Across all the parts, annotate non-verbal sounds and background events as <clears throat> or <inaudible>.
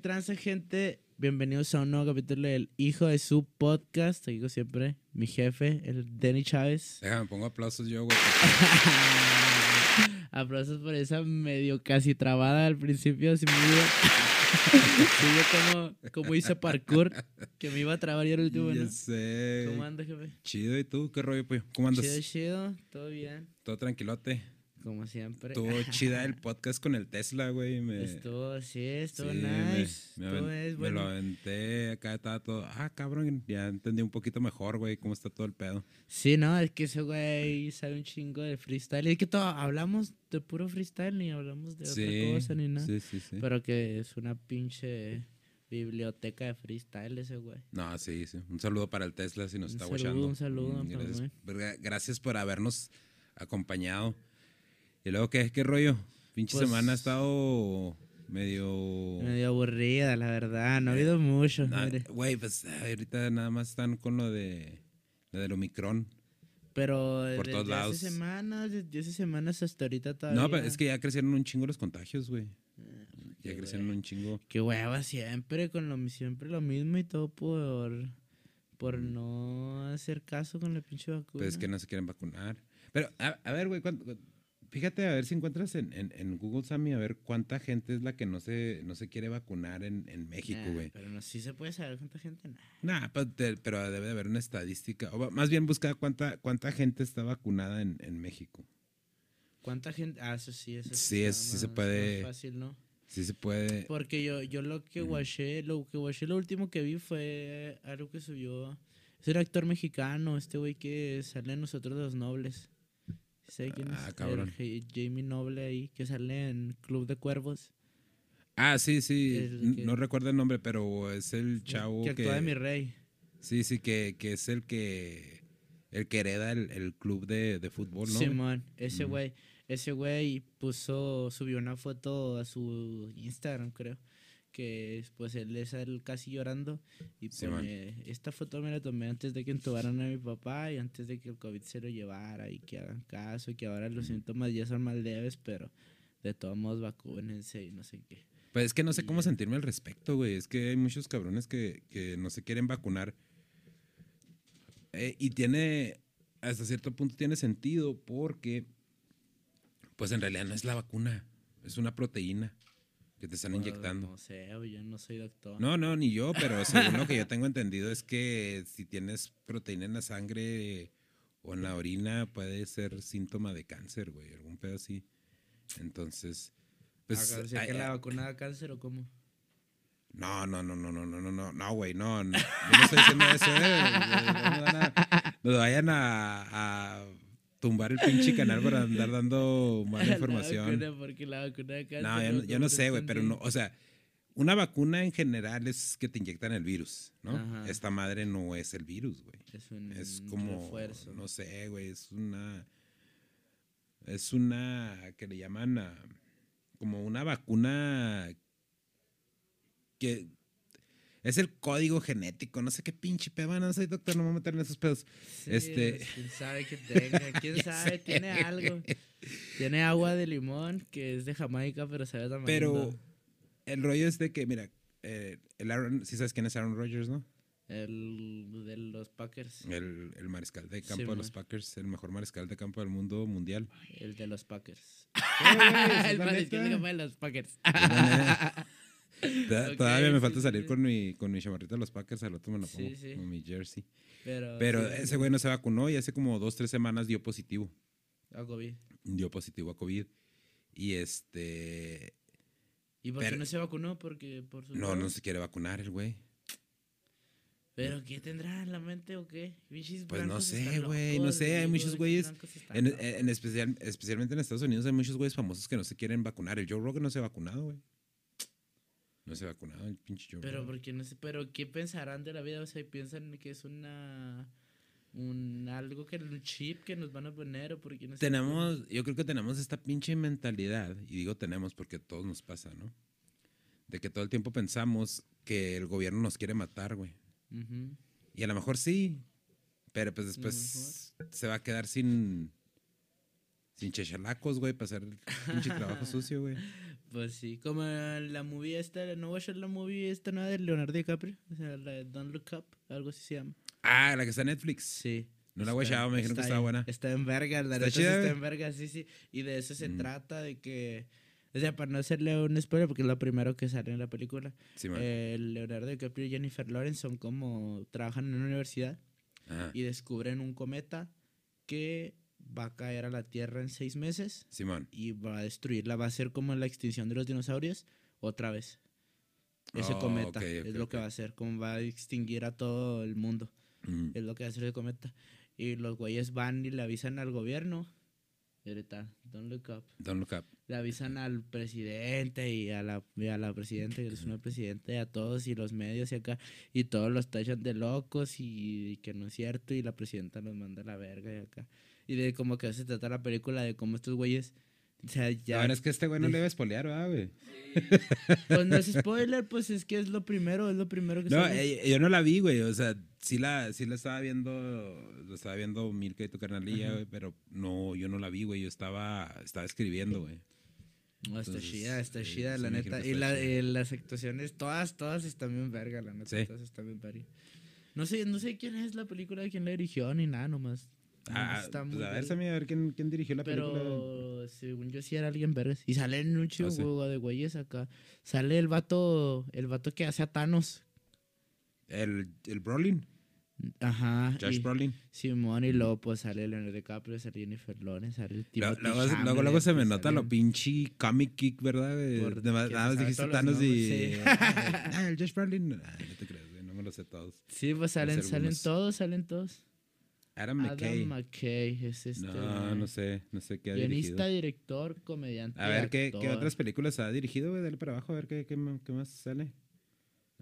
Hey, ¿qué transa, gente? Bienvenidos a un nuevo capítulo del Hijo de su podcast. Te digo siempre, mi jefe, el Denny Chávez. <laughs> Déjame, pongo aplausos yo, güey. <laughs> Aplausos por esa medio casi trabada al principio. Así <laughs> me como, como hice parkour, que me iba a trabar yo el último, Ya ¿no? sé. ¿Cómo andas, jefe? Chido, ¿y tú? ¿Qué rollo, pues? ¿Cómo andas? Chido, chido, todo bien, Todo tranquilote. Como siempre. Estuvo <laughs> chida el podcast con el Tesla, güey. Me, Estuvo, sí, estuvo sí, me- nice. Me, Estuvo aven- es me lo aventé, acá estaba todo. Ah, cabrón, ya entendí un poquito mejor, güey, cómo está todo el pedo. Sí, no, es que ese güey sabe un chingo de freestyle. Es que todo, hablamos de puro freestyle, ni hablamos de sí, otra cosa, ni nada. sí, sí, sí. Pero que es una pinche biblioteca de freestyle ese güey. No, sí, sí. Un saludo para el Tesla si nos Un está saludo, guachando. un saludo, Mm, Gracias, gracias por habernos acompañado. ¿Y luego qué? ¿Qué rollo? Pinche Pues- semana ha estado medio... Medio aburrida, la verdad. No ha habido mucho. Na- mire. Güey, pues ahorita nada más están con lo de lo del Omicron. Pero por todos lados. semanas, desde hace semanas hasta ahorita todavía. No, pero es que ya crecieron un chingo los contagios, güey. Ya qué crecieron un chingo. Qué hueva siempre, con lo, siempre lo mismo y todo por, por no hacer caso con la pinche vacuna. Pues es que no se quieren vacunar. Pero, a, a ver, güey, ¿cuánto- fíjate a ver si encuentras en, en, en Google, Sammy, a ver cuánta gente es la que no se, no se quiere vacunar en, en México, Nah, güey. Pero no, sí se puede saber cuánta gente. Nah. Nah, pero, te- pero debe de haber una estadística. O más bien busca cuánta, cuánta gente está vacunada en, en México. ¿Cuánta gente? Ah, eso sí, eso Sí, eso sí se puede- más fácil, ¿no? Sí se puede. Porque yo, yo lo que watché, lo que watché, lo último que vi fue algo que subió. Es un actor mexicano, este güey que sale en Nosotros los Nobles. ¿Sabe quién Ah, es? cabrón. El Ja- Jamie Noble ahí, que sale en Club de Cuervos. Ah, sí, sí. Que- No recuerdo el nombre, pero es el chavo que que. actúa de mi rey. Sí, sí, que, que es el que. El que hereda el, el club de, de fútbol, ¿no? Simón, ese güey. Ese güey puso, subió una foto a su Instagram, creo. Que pues él es él casi llorando. Y pone, esta foto me la tomé antes de que entubaran a mi papá y antes de que el COVID se lo llevara y que hagan caso y que ahora los síntomas ya son más leves, pero de todos modos vacúnense y no sé qué. Pues es que no sé cómo sentirme al respecto, güey. Es que hay muchos cabrones que, que no se quieren vacunar. Eh, y tiene, hasta cierto punto tiene sentido porque, pues en realidad no es la vacuna, es una proteína que te están inyectando. No sé, yo no soy doctor. No, no, ni yo, pero según lo que yo <laughs> tengo entendido es que si tienes proteína en la sangre o en la orina puede ser síntoma de cáncer, güey, algún pedo así. Entonces, pues... Ah, o sea, que la ay, vacuna da cáncer o cómo? no, no, no, no, no, no, no, no, no, güey, no, no, yo no estoy diciendo eso, eh. No van a- Nos vayan a, a tumbar el pinche canal por andar <laughs> dando mala La información. vacuna, porque la vacuna cáncer. No, yo no, yo no sé, güey, pero no, o sea, una vacuna en general es que te inyectan el virus, ¿no? Ajá. Esta madre no es el virus, güey. Es un Es como, refuerzo. no sé, güey, es una, es una, que le llaman a- como una vacuna que es el código genético, no sé qué pinche pedo, no soy doctor, no me voy a meter en esos pedos. Sí, este- pues, quién <laughs> sabe que tenga, quién <laughs> sabe, tiene algo. Tiene agua de limón que es de Jamaica, pero sabe tamarindo. Pero el rollo es de que, mira, eh, el Aaron, si sabes quién es Aaron Rodgers, ¿no? El de los Packers. El, el mariscal de campo Sí, de los. Packers, el mejor mariscal de campo del mundo mundial. El de los Packers. <laughs> el mariscal neta. de los Packers. Todavía me falta salir con mi, con mi chamarrita de los Packers, al otro me la pongo sí. con mi jersey. Pero, Pero sí, ese güey no se vacunó y hace como dos, tres semanas dio positivo. a COVID. Dio positivo a COVID. Y este. ¿Y por qué Pero- no se vacunó? Porque por su No, no se quiere vacunar el güey. ¿Pero qué tendrá en la mente o qué? Pues no sé, güey, no sé, hay muchos güeyes En, en especial, especialmente en Estados Unidos hay muchos güeyes famosos que no se quieren vacunar. El Joe Rogan no se ha vacunado, güey. No se ha vacunado el pinche Joe Pero porque no sé, pero ¿qué pensarán de la vida? O sea, piensan que es una un algo que un chip que nos van a poner o porque no sé. Tenemos, yo creo que tenemos esta pinche mentalidad, y digo tenemos porque a todos nos pasa, ¿no? De que todo el tiempo pensamos que el gobierno nos quiere matar, güey. Y a lo mejor sí, pero pues después se va a quedar sin sin chechalacos, güey, para hacer el pinche trabajo <laughs> sucio, güey. Pues sí, como la movie esta, no voy a hacer la movie esta nueva de Leonardo DiCaprio, o sea, la de Don't Look Up, algo así se llama. Ah, la que está en Netflix. Sí. No la he Está- guachado, me dijeron que está estaba en- buena. Está en verga, la ¿Está chida, está en verga, sí, sí. Y de eso se Mm. trata, de que... O sea, para no hacerle un spoiler, porque es lo primero que sale en la película. Sí, eh, Leonardo DiCaprio y Jennifer Lawrence son como... Trabajan en una universidad Ajá. y descubren un cometa que va a caer a la Tierra en seis meses Simón. y va a destruirla. Va a ser como la extinción de los dinosaurios otra vez. Ese Oh, cometa es lo que va a hacer, como va a extinguir a todo el mundo. Mm. Es lo que va a hacer el cometa. Y los güeyes van y le avisan al gobierno. Y ahorita, don't look up. Don't look up. Le avisan al presidente y a la, y a la presidenta, que es una presidenta, y a todos, y los medios y acá. Y todos los tachan de locos y, que no es cierto. Y la presidenta los manda a la verga y acá. Y de como que se trata la película de cómo estos güeyes. O sea, ya. Bueno, es que este güey no le iba a espolear, ¿verdad, güey? Pues no es spoiler, pues es que es lo primero, es lo primero que No, eh, yo no la vi, güey. O sea, sí la, sí la estaba viendo, lo estaba viendo Milka y tu carnalilla, Ajá. güey, pero no, yo no la vi, güey. Yo estaba, estaba escribiendo, güey. No, está Entonces, chida, está eh, chida, la neta. Y la, eh, las actuaciones, todas, todas están bien verga, la neta. Sí. Todas están bien verga. No sé, no sé quién es la película, quién la dirigió, ni nada, nomás. Ah, está pues muy a ver. Sammy, a ver quién, quién dirigió la película. Pero según yo sí era alguien vergas. Y salen un chico Ah, de güeyes acá. Sale el vato, el vato que hace a Thanos. El, el Brolin, Ajá. Josh y, Brolin. Simón y luego pues sale Leonardo DiCaprio, sale Jennifer Lawrence, sale Luego, Timothy luego, luego, luego se me pues, nota lo pinche comic kick, ¿verdad? Por- Nada más- nada dijiste Thanos y. sí. <laughs> Ah, el Josh Brolin. Ah, no te creas, no me lo sé todos. Sí, pues salen, salen todos, salen todos. Adam McKay. Adam McKay es este. No, no sé, no sé qué ha Guionista, dirigido. director, comediante. A ver, ¿qué, ¿qué otras películas ha dirigido, güey? Dale para abajo, a ver qué, qué, más sale.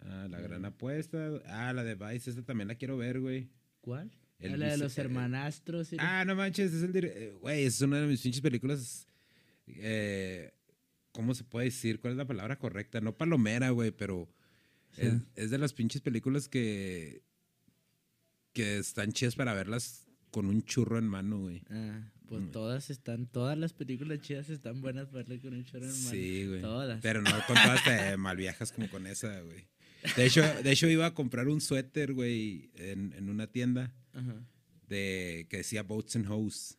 Ah, La Gran Apuesta. Ah, la de Vice, esta también la quiero ver, güey. ¿Cuál? El Ah, la de los eh, hermanastros. Ah, no manches, es el dir- eh, Güey, es una de mis pinches películas. eh, ¿Cómo se puede decir? ¿Cuál es la palabra correcta? No palomera, güey, pero Sí. es, es de las pinches películas que. Que están chidas para verlas con un churro en mano, güey. Ah, pues Mm. todas están, todas las películas chidas están buenas para verle con un chorro en mano. Sí, güey. Todas. Pero no con todas te <laughs> malviajas como con esa, güey. De hecho, de hecho, iba a comprar un suéter, güey, en, en una tienda Ajá. de que decía Boats and Hoes.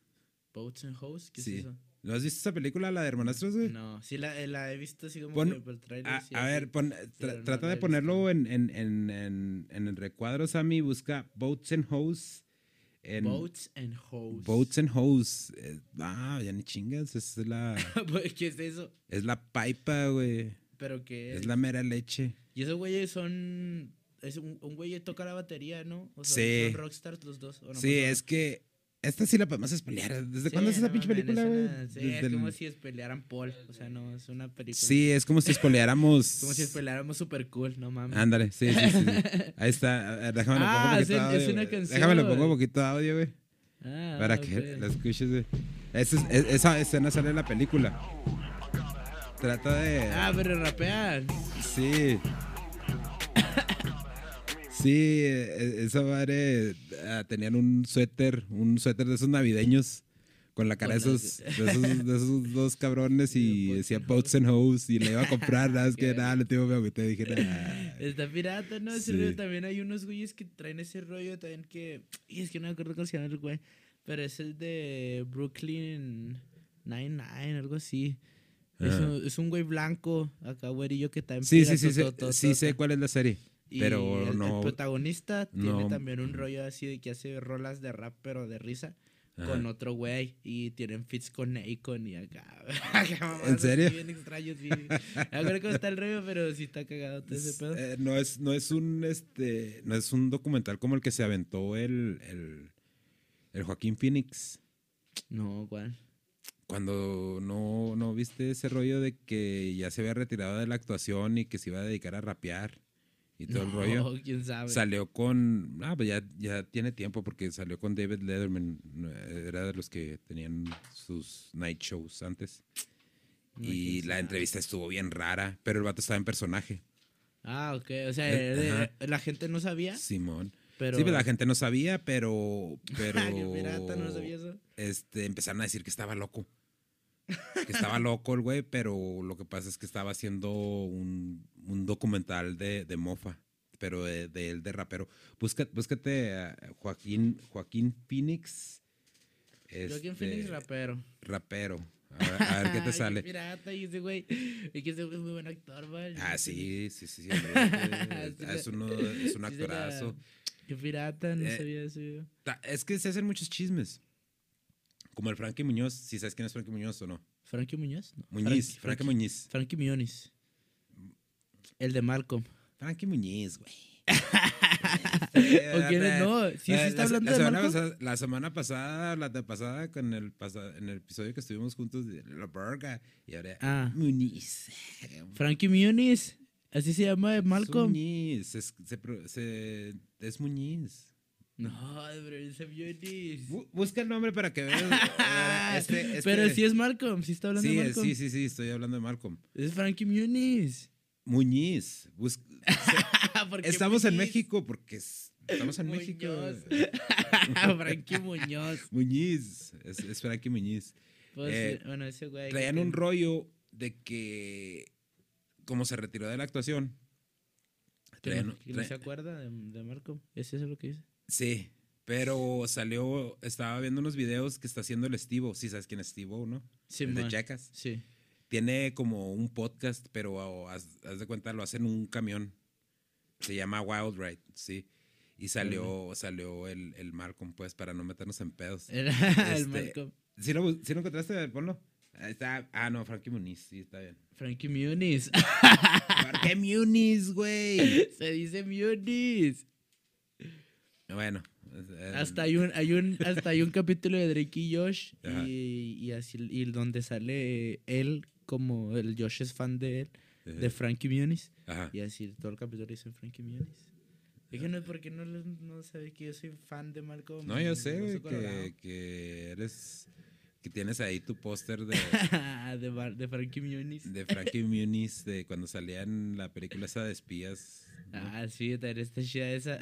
Boats and Hoes, ¿qué Sí. es eso? ¿No has visto esa película, la de Hermanastros, güey? No, sí la, eh, la he visto así como Pon- por el trailer. A, sí, a ver, pon- tra- pero no trata de ponerlo en, en, en, en, en el recuadro, Sammy. Busca Boats and Hoes. Boats and Hoes. Boats and Hoes. Ah, ya ni chingas. Es la, <laughs> ¿Qué es eso? es la pipa, güey. Pero que Es la mera leche. Y esos güeyes son. Es un, un güey que toca la batería, ¿no? O sea, Sí. Son rockstars los dos. ¿o no? Sí, ¿Cómo es que esta sí la podemos spoilear. ¿Desde Sí, cuándo es esa no pinche película, es güey? una- Sí, es el- como si pelearan Paul. O sea, no, es una película. Sí, es como si <laughs> spoileáramos. Como si peleáramos super cool, no mames. Ándale, sí, sí, sí. <laughs> Ahí está. Déjame le pongo Ah, un es poquito es audio, una güey. canción. Déjame le pongo un poquito de audio, güey. Ah, Para que la escuches, güey. Esa, es- es- esa escena sale en la película. Trata de. Ah, pero rapean. Sí. Sí, e- esa madre ah, tenían un suéter, un suéter de esos navideños con la cara de esos, de esos, <laughs> de esos dos cabrones y decía Boats and Hoes y le iba a comprar, nada, es que <laughs> nada, le tengo que te dije nada. Está pirata, ¿no? Ese Sí. rollo también hay unos güeyes que traen ese rollo también que. Y es que no me acuerdo cómo se llama el güey. Pero es el de Brooklyn Nine-Nine, algo así. Es un, es un güey blanco, acá güerillo que está en Sí, sí, sí, sí, sí sé cuál es la serie. Y pero el, el no- protagonista tiene también un rollo así de que hace rolas de rap, pero de risa, Ajá. con otro güey. Y tienen fits con Akon y acá. <laughs> ¿En serio? Bien extraños, creo cómo está el rollo, pero sí está cagado todo ese pedo. Eh, no es, no es un este, no es un documental como el que se aventó el, el, el Joaquín Phoenix. No, ¿cuál? Cuando no, no viste ese rollo de que ya se había retirado de la actuación y que se iba a dedicar a rapear y todo el rollo. <laughs> quién sabe. Salió con. Ah, pues ya, ya tiene tiempo porque salió con David Letterman. no, Era de los que tenían sus night shows antes. No, Y la sabe. entrevista estuvo bien rara, pero el vato estaba en personaje. Ah, ok. O sea, Eh, eh, la gente no sabía, Simón. pero... Sí, pero la gente no sabía, pero. <laughs> pero pirata, no sabía eso. este, empezaron a decir que estaba loco. Que estaba loco el güey, pero lo que pasa es que estaba haciendo un, un documental de, de mofa, pero de, de él de rapero. Busca- búscate a Joaquín, Joaquín Phoenix. Joaquín este, Phoenix, rapero. rapero. A ver, a ver qué te <laughs> Ay, sale. pirata, y ese güey. Y que ese güey es muy buen actor, man. Ah, sí, sí, sí. sí, es, <laughs> se- uno, es un actorazo. Qué pirata, no Eh, sabía eso. Es que se hacen muchos chismes. Como el Frankie Muñoz, si sabes quién es Frankie Muñoz o no. ¿Frankie Muñoz? No. Muñiz, Frankie- Frankie Muñiz. Frankie Muñoz. El de Malcolm. Frankie Muñiz, güey. <laughs> ¿O quién es? No, sí, sí Eh, está la, hablando la de semana Malcolm. pasada, la semana pasada, la de pasada, con el en el episodio que estuvimos juntos de La Verga. Y ahora, Ah. Muñiz. Frankie Muñoz. Así se llama Es Malcolm. Muñiz, es, se se- es Muñiz. No, pero ese Muñoz. Bu- busca el nombre para que veas. <laughs> eh, este- este- Pero sí es Malcolm, sí está hablando sí, de Malcolm. sí, sí, sí, estoy hablando de Malcolm. Es Frankie Muñoz. Muñiz. bus- <laughs> ¿Por qué Estamos en? México porque es- estamos en México. <laughs> Frankie Muñoz. Muñiz, es, es Frankie Muñiz. Pues, Eh, bueno, ese güey. Traían que- un rollo de que, como se retiró de la actuación, traían- no, no se acuerda de, de Malcolm. ¿Es eso lo que dice? Sí, pero salió, estaba viendo unos videos que está haciendo el Estivo, si sabes quién es Estivo, ¿no? Sí, el de. Jackass. Sí. Tiene como un podcast, pero haz, haz de cuenta, lo hacen en un camión. Se llama Wild Ride, sí. Y salió, salió el, el Malcolm, pues, para no meternos en pedos. Era <laughs> el Este, Malcolm. ¿Sí lo, sí lo encontraste? Ponlo. Está. Ah, no, Frankie Muniz, sí, está bien. Frankie Muniz. ¿Por qué Muniz, güey? <laughs> se dice Muniz. Bueno. eh, Hasta hay un, hay un, hasta hay un capítulo de Drake y Josh y, y así y donde sale él como el Josh es fan de él, de eh, Frankie Muniz. Ajá. Y así todo el capítulo dice Frankie Muniz. Es que no porque no, no sabe que yo soy fan de Malcolm. No, yo sé, que, que eres. Que tienes ahí tu póster de, <laughs> de, de Frankie Muniz. de Frankie Muniz de cuando salía en la película esa de espías. ¿No? Ah, sí, también está chida esa.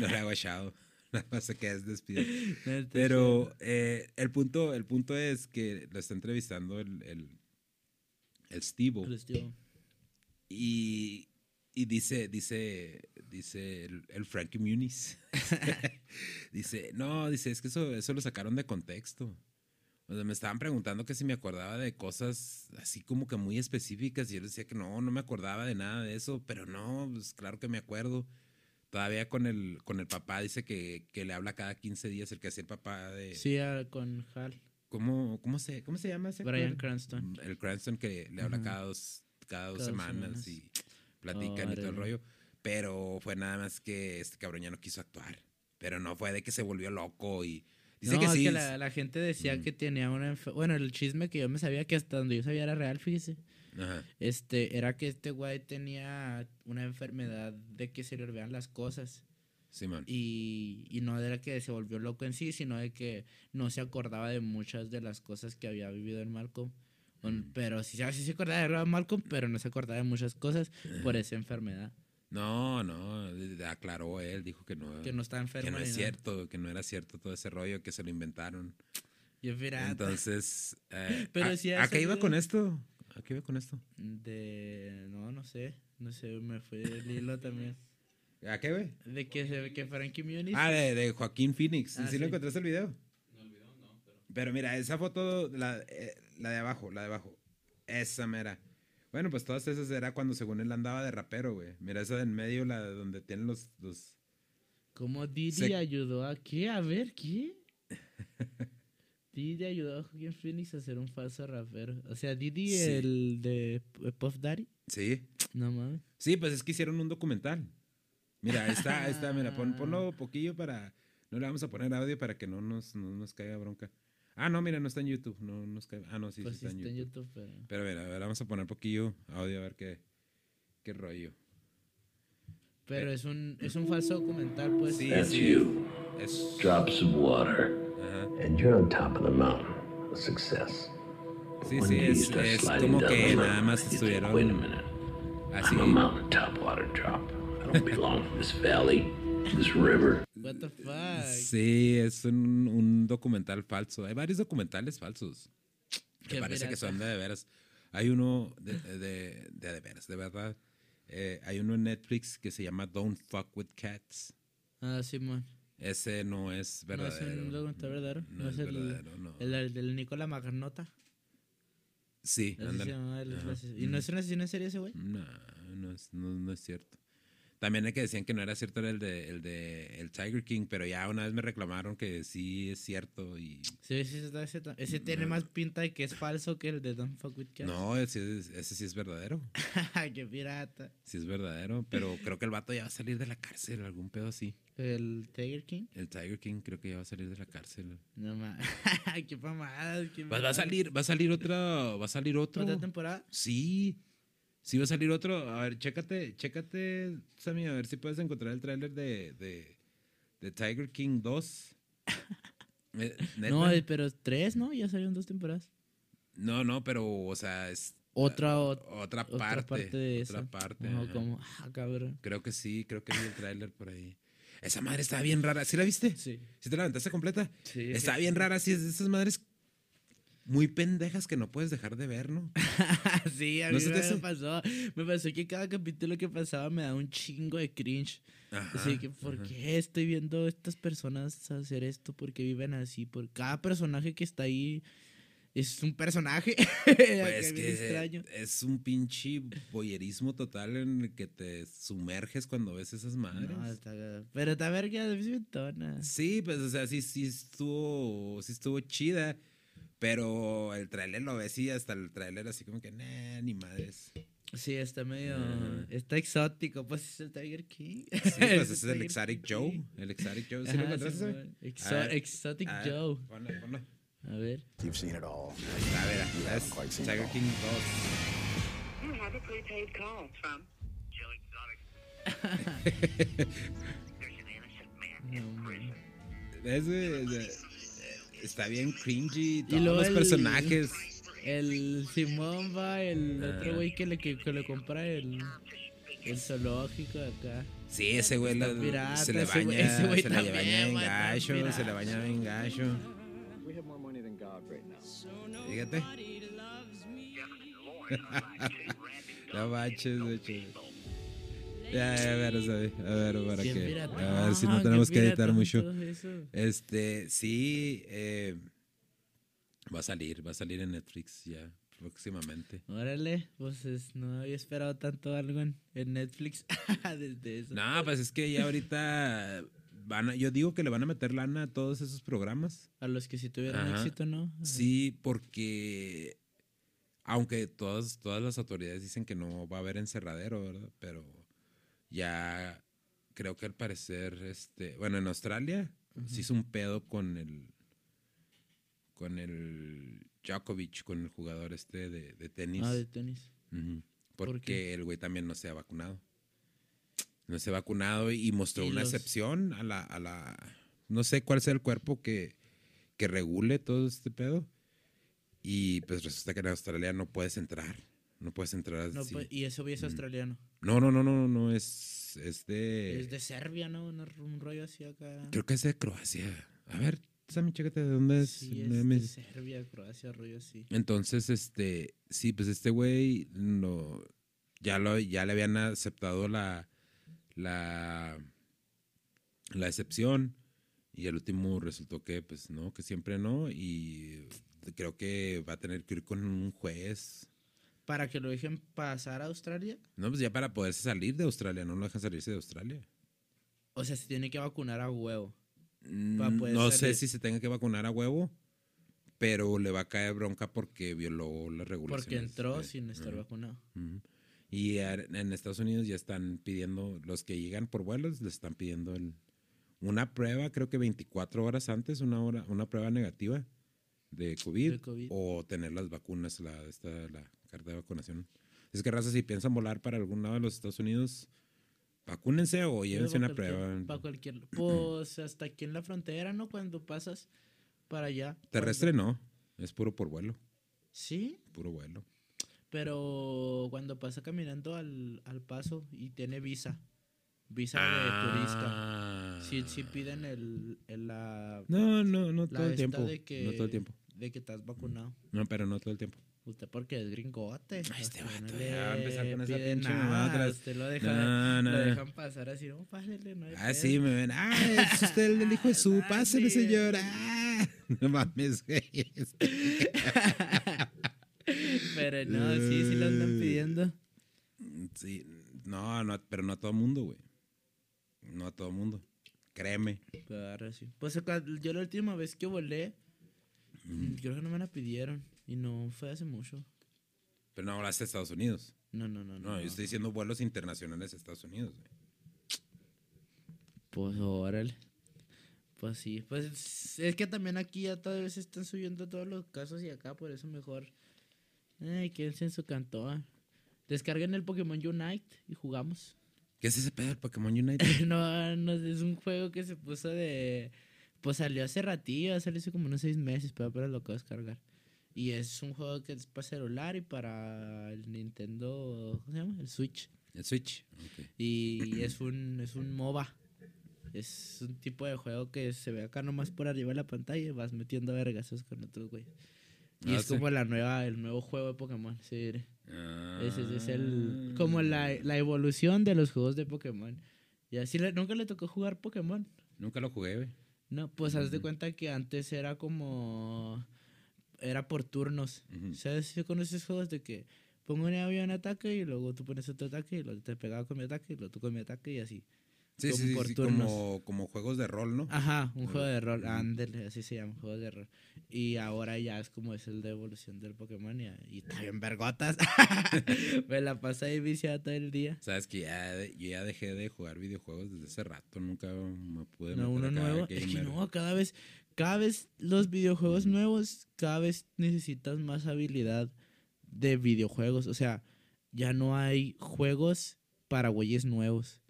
No era guachado. <laughs> Nada más se queda de espías. No, está Pero eh, el, punto, el punto es que lo está entrevistando el, el, el Steve. Y, y dice, dice, dice el, el Frankie Muniz. <laughs> <laughs> dice, no, dice, es que eso, eso lo sacaron de contexto. O sea, me estaban preguntando que si me acordaba de cosas así como que muy específicas. Y yo decía que no, no me acordaba de nada de eso. Pero no, pues claro que me acuerdo. Todavía con el, con el papá dice que, que le habla cada 15 días, el que hacía el papá de... Sí, ah, con Hal. ¿Cómo, cómo, se, ¿Cómo se llama ese Brian actor? Cranston. El Cranston que le habla cada dos, cada dos Cada semanas, semanas. y platican y todo el rollo. Pero fue nada más que este cabrón ya no quiso actuar. Pero no fue de que se volvió loco y dice no, que es sí. que la, la gente decía Mm. que tenía una Bueno, el chisme que yo me sabía que hasta donde yo sabía era real, fíjese. Ajá. Este, era que este güey tenía una enfermedad de que se le olvidan las cosas. Simón. Y, y no era que se volvió loco en sí, sino de que no se acordaba de muchas de las cosas que había vivido en Malcolm. Mm. Pero sí, sí se acordaba de Malcolm, pero no se acordaba de muchas cosas por esa enfermedad. No, no, aclaró él, dijo que no. Que no está enfermo. que no es nada. cierto, que no era cierto todo ese rollo, que se lo inventaron. Y es pirata. Entonces, <laughs> eh, Pero ¿a, sí ha ¿a qué iba con esto? ¿A qué iba con esto? De. No, no sé. No sé, me fue el hilo también. ¿A qué, güey? De que se ve que Frankie Muniz. Ah, de, de Joaquín Phoenix. Ah, ¿Sí, lo sí. encontraste el video? pero... mira, esa foto, la, eh, la de abajo, la de abajo. Esa mera. Bueno, pues todas esas era cuando según él andaba de rapero, güey. Mira esa de en medio, la de donde tienen los... los... ¿Cómo Didi Se- ayudó a qué? A ver, ¿qué? Didi ayudó a Joaquin Phoenix a ser un falso rapero. O sea, Didi, Sí. el de Puff Daddy. Sí. No mames. Sí, pues es que hicieron un documental. Mira, está, está, mira, pon, ponlo <laughs> poquillo para... No le vamos a poner audio para que no nos, no nos caiga bronca. Ah, no, mira, no está en YouTube. No nos cae- Ah, no, sí, pues sí está en está en YouTube. YouTube, pero. Pero mira, a ver, vamos a poner poquillo audio a ver qué, qué rollo. Pero es un, es un falso documental, pues. Sí, That's sí. you. Es... Drops of water, Ajá. and you're on top of the mountain. A success. Sí, One sí, day you es, start es sliding como down the que mountain, nada más think, Wait a estuvieron minute. así. I'm a mountaintop water drop. I don't belong to this valley, this river. What the fuck. Sí, es un, un documental falso. Hay varios documentales falsos. Que parece que son de de veras. Hay uno de de, de, veras, de verdad. Eh, hay uno en Netflix que se llama Don't Fuck with Cats. Ah, Simón. Ese no es No es verdadero. un documental verdadero. No, es, el, verdadero, no. el, el del Nicola Magnota. sí, ándale. ¿Y no es un asesino en serie ese güey? No, no es, no, no es cierto. También hay que decían que no era cierto el de, el de el Tiger King, pero ya una vez me reclamaron que sí es cierto y Sí, sí, ese, ese, ese tiene más pinta de que es falso que el de Don't Fuck With Cats. no, ese, es- ese sí es verdadero, <laughs> ¡Qué pirata! sí es verdadero, pero creo que el vato ya va a salir de la cárcel, algún pedo así. El Tiger King. El Tiger King creo que ya va a salir de la cárcel. No mames. <laughs> ¡Qué mamada! qué Va, va a salir, va a salir otra, va a salir otro. ¿Otra temporada? Sí. Sí va a salir otro. A ver, chécate, chécate, Sammy, a ver si puedes encontrar el tráiler de, de, de Tiger King 2. <laughs> Eh. No, eh, pero tres, ¿no? Ya salieron dos temporadas. no, no, pero, o sea, es Otra, ot- otra otra parte. parte de otra parte. Ajá, ajá. como, ah, cabrón. Creo que sí, creo que vi el tráiler por ahí. Esa madre está bien rara. ¿Sí la viste? Sí. ¿Sí te la aventaste completa? Sí. Está bien rara, sí, es de esas madres muy pendejas que no puedes dejar de ver, ¿no? <laughs> sí, a ¿No mí te me hace? pasó. Me pasó que cada capítulo que pasaba me da un chingo de cringe. Ajá, Así que, ¿por ajá. qué estoy viendo a estas personas hacer esto? ¿Por qué viven así? Por cada personaje que está ahí es un personaje. <laughs> Pues que extraño. es un pinche boyerismo total en el que te sumerges cuando ves esas madres. No, está- pero está verga, es. Sí, pues, o sea, sí, sí estuvo, sí estuvo chida, pero el tráiler lo ves y hasta el tráiler así como que, nah, ni madres. Sí, está medio. Ajá. Está exótico. Pues es el Tiger King. Sí, pues <laughs> ese es el Exotic King. Joe, el Exotic Joe, ¿sí lo Ajá, encontraste? Simón. Sammy? Exo- A ver, Exotic a ver, Joe. ponlo, ponlo. A ver. You've seen it all. Mira, You es it Tiger all. King 2. You have a prepaid call from Joe Exotic. <laughs> There's an innocent man in prison. Ese, ese- está bien cringy, todos luego los el- personajes. El Simón va, el otro güey que le, que, que le compra el, el zoológico de acá. Sí, ese güey la- pirata, se le ese güey- baña, ese güey se le baña en güey, gacho, se le baña en gacho. Fíjate. <laughs> <laughs> No manches, de hecho. Ya, a ver, a ver, para Bien qué. pirata. A ver si no Ah, tenemos que editar mucho. Este, sí, eh, va a salir, va a salir en Netflix ya próximamente. Órale, pues es- no había esperado tanto algo en, en Netflix <laughs> desde eso. No, pues es que ya ahorita van a, yo digo que le van a meter lana a todos esos programas. A los que sí tuvieron Ajá. éxito, ¿no? Sí, porque aunque todas, todas las autoridades dicen que no va a haber encerradero, ¿verdad? Pero ya creo que al parecer, este, bueno, en Australia se hizo un pedo con el con el Djokovic, con el jugador este de, de tenis. Ah, de tenis. Ujú. ¿Por Porque qué? el güey también no se ha vacunado. No se ha vacunado y mostró Y una los- excepción a la, a la. No sé cuál sea el cuerpo que, que regule todo este pedo. Y pues resulta que en Australia no puedes entrar. No puedes entrar No, así. y ese güey es australiano. No, no, no, no, no, es, es de. es de Serbia, ¿no? Un, rollo así acá. Creo que es de Croacia. A ver, Sammy, chécate de dónde es. Sí, es de Serbia, Croacia, rollo así. Entonces, este, sí, pues este güey no, ya lo, ya le habían aceptado la, la, la excepción y al último resultó que, pues no, que siempre no y creo que va a tener que ir con un juez. Para que lo dejen pasar a Australia. No, pues ya para poderse salir de Australia, no lo dejan salirse de Australia. O sea, se tiene que vacunar a huevo. Mm, poder No salir. sé si se tenga que vacunar a huevo, pero le va a caer bronca porque violó las regulaciones. Porque entró de- sin estar vacunado. Y en Estados Unidos ya están pidiendo, los que llegan por vuelos, les están pidiendo el- una prueba, creo que 24 horas antes, una, hora, una prueba negativa de COVID, De COVID. o tener las vacunas, la, esta, la carta de vacunación. Es que, raza, si piensan volar para algún lado de los Estados Unidos, vacúnense o llévense una prueba. Para cualquier. Pues hasta aquí en la frontera, ¿no? Cuando pasas para allá. Terrestre no, es puro por vuelo, Sí, puro vuelo. pero cuando pasa caminando al, al paso y tiene visa. Visa de turista. Ah. Sí, sí piden el, el- la... No, no, no todo el tiempo. que- No todo el tiempo. de que estás vacunado. No, pero no todo el tiempo. Usted porque es gringote. Ay, este vato, le ya va a empezar con esa pinche mamada. Usted lo, deja, No, no. lo dejan pasar así, no, pásale, no hay Ah, pedo". sí, me ven. Ah, es usted el hijo de su. <laughs> Ah, Pásele, sí. señor. Ah, <laughs> no mames, güey. Este- <laughs> Pero no, sí, sí lo andan pidiendo. Sí, no, no, pero no a todo mundo, güey. No a todo mundo. Créeme. Ahora sí. Pues yo la última vez que volé, creo que no me la pidieron. Y no fue hace mucho. Pero no hablaste de Estados Unidos. No, no, no. No, no. yo estoy diciendo vuelos internacionales a Estados Unidos, güey. Pues órale. Pues sí, pues es- que también aquí ya tal vez están subiendo todos los casos y acá por eso mejor. Ay, quédense en su cantón. Descarguen el Pokémon Unite y jugamos. ¿Qué es ese pedo del Pokémon United? <laughs> no, no, es un juego que se puso de... Pues salió hace ratillo, salió hace como unos seis meses, pero apenas lo acabo de descargar. Y es un juego que es para celular y para el Nintendo, ¿cómo se llama? El Switch. El Switch. Ok. Y es <clears throat> un, es un MOBA. Es un tipo de juego que se ve acá nomás por arriba de la pantalla y vas metiendo vergazos con otros güeyes. Y Ah, es sí. como la nueva, el nuevo juego de Pokémon. Sí, Ah. ese ese es el, como la, la evolución de los juegos de Pokémon. Y así le- nunca le tocó jugar Pokémon. Nunca lo jugué, güey. No, pues haz de cuenta que antes era como. Era por turnos. Ujú. ¿Sabes? Si conoces juegos de que pongo un avión ataque y luego tú pones otro ataque y luego te pegaba con mi ataque y luego tú con mi ataque y así. Sí, Como sí, por sí, turnos. como, como juegos de rol, ¿no? Ajá, un juego de rol. Ándale, así se llama, juego de rol. Y ahora ya es como es el de evolución del Pokémon y, y está bien vergotas. <laughs> Me la pasa ahí viciada todo el día. Sabes que ya, yo ya dejé de jugar videojuegos desde hace rato. Nunca me pude No, meter uno nuevo. Es que no, cada vez, cada vez los videojuegos nuevos, cada vez necesitas más habilidad de videojuegos. O sea, ya no hay juegos para güeyes nuevos.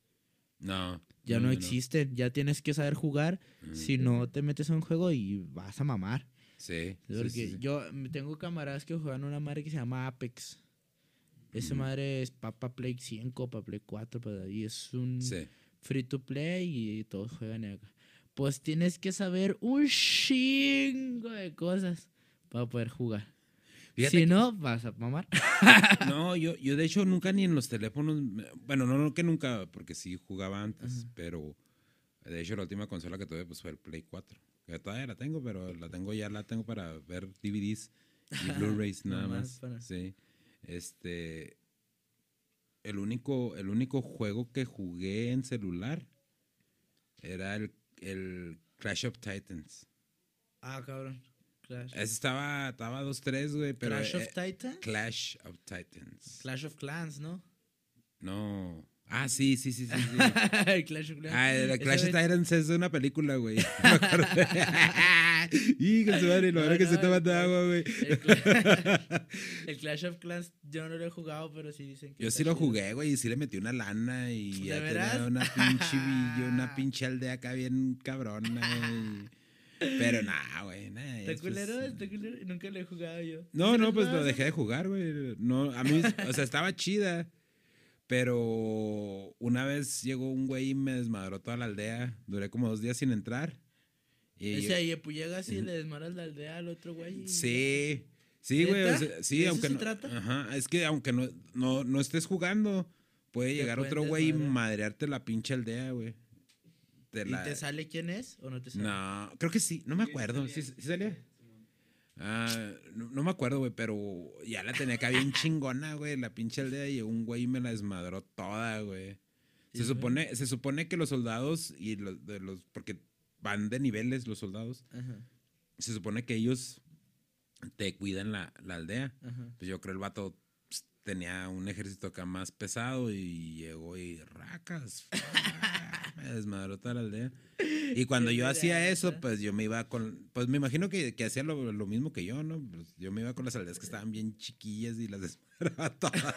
No. Ya no, existen. Ya tienes que saber jugar. Si no te metes a un juego y vas a mamar. Sí. Porque sí, sí. yo mm, tengo camaradas que juegan una madre que se llama Apex. Esa madre es para Play 5, para Play 4, para ahí es un free to play y todos juegan acá. Pues tienes que saber un chingo de cosas para poder jugar. Fíjate si no, vas a mamar. <laughs> No, yo, yo de hecho nunca ni en los teléfonos, bueno, no, no que nunca, porque sí jugaba antes, Ajá. pero de hecho la última consola que tuve pues fue el Play 4. Que todavía la tengo, pero la tengo ya, la tengo para ver DVDs y <laughs> Blu-rays nada Nomás más. para- Sí. Este, el único, el único juego que jugué en celular era el, el Clash of Titans. Ah, cabrón. Clash, Ese estaba, estaba 2-3, güey, pero... Clash of eh, Titans. Clash of Titans. Clash of Clans, ¿no? No. Ah, sí, sí, sí, sí. sí. <laughs> Clash of Clans. Ah, el Clash of Titans es una película, güey. <laughs> Me con <laughs> su madre, lo No, que no, se el toma de agua, güey. El, Cla- el Clash of Clans yo no lo he jugado, pero sí dicen que Yo sí lo jugué, güey, y sí le metí una lana y ¿De ya tenía una pinche villa, una pinche aldea acá bien cabrona, güey. Pero nada, güey, nada. ya ¿Está culero? ¿Está culero? Nunca lo he jugado yo. No, ¿Sí no, pues lo dejé de jugar, güey. No, a mí, o sea, estaba chida. Pero una vez llegó un güey y me desmadró toda la aldea. Duré como dos días sin entrar. Y Ese ahí, pues llegas y le desmaras la aldea al otro güey. y- Sí, sí, güey. o ¿Neta? sea, sí, ¿De eso aunque se no. trata? Ajá, es que aunque no, no, no estés jugando, puede llegar otro güey y madrearte la pinche aldea, güey. ¿Y la- te sale quién es o no te sale? No, creo que sí, no me acuerdo. ¿Sí, sí salía? Ah, no, no me acuerdo, güey, pero ya la tenía acá bien <laughs> chingona, güey, la pinche aldea y un güey me la desmadró toda, güey. Se supone, se supone que los soldados y los, de los, porque van de niveles los soldados, Ajá, se supone que ellos te cuidan la, la aldea. ajá. Pues yo creo el vato pues, tenía un ejército acá más pesado y llegó y racas. Me desmadró toda la aldea. Y cuando yo hacía eso, pues yo me iba con. Pues me imagino que, que hacía lo, lo mismo que yo, ¿no? Pues yo me iba con las aldeas que estaban bien chiquillas y las <laughs> desmadraba todas.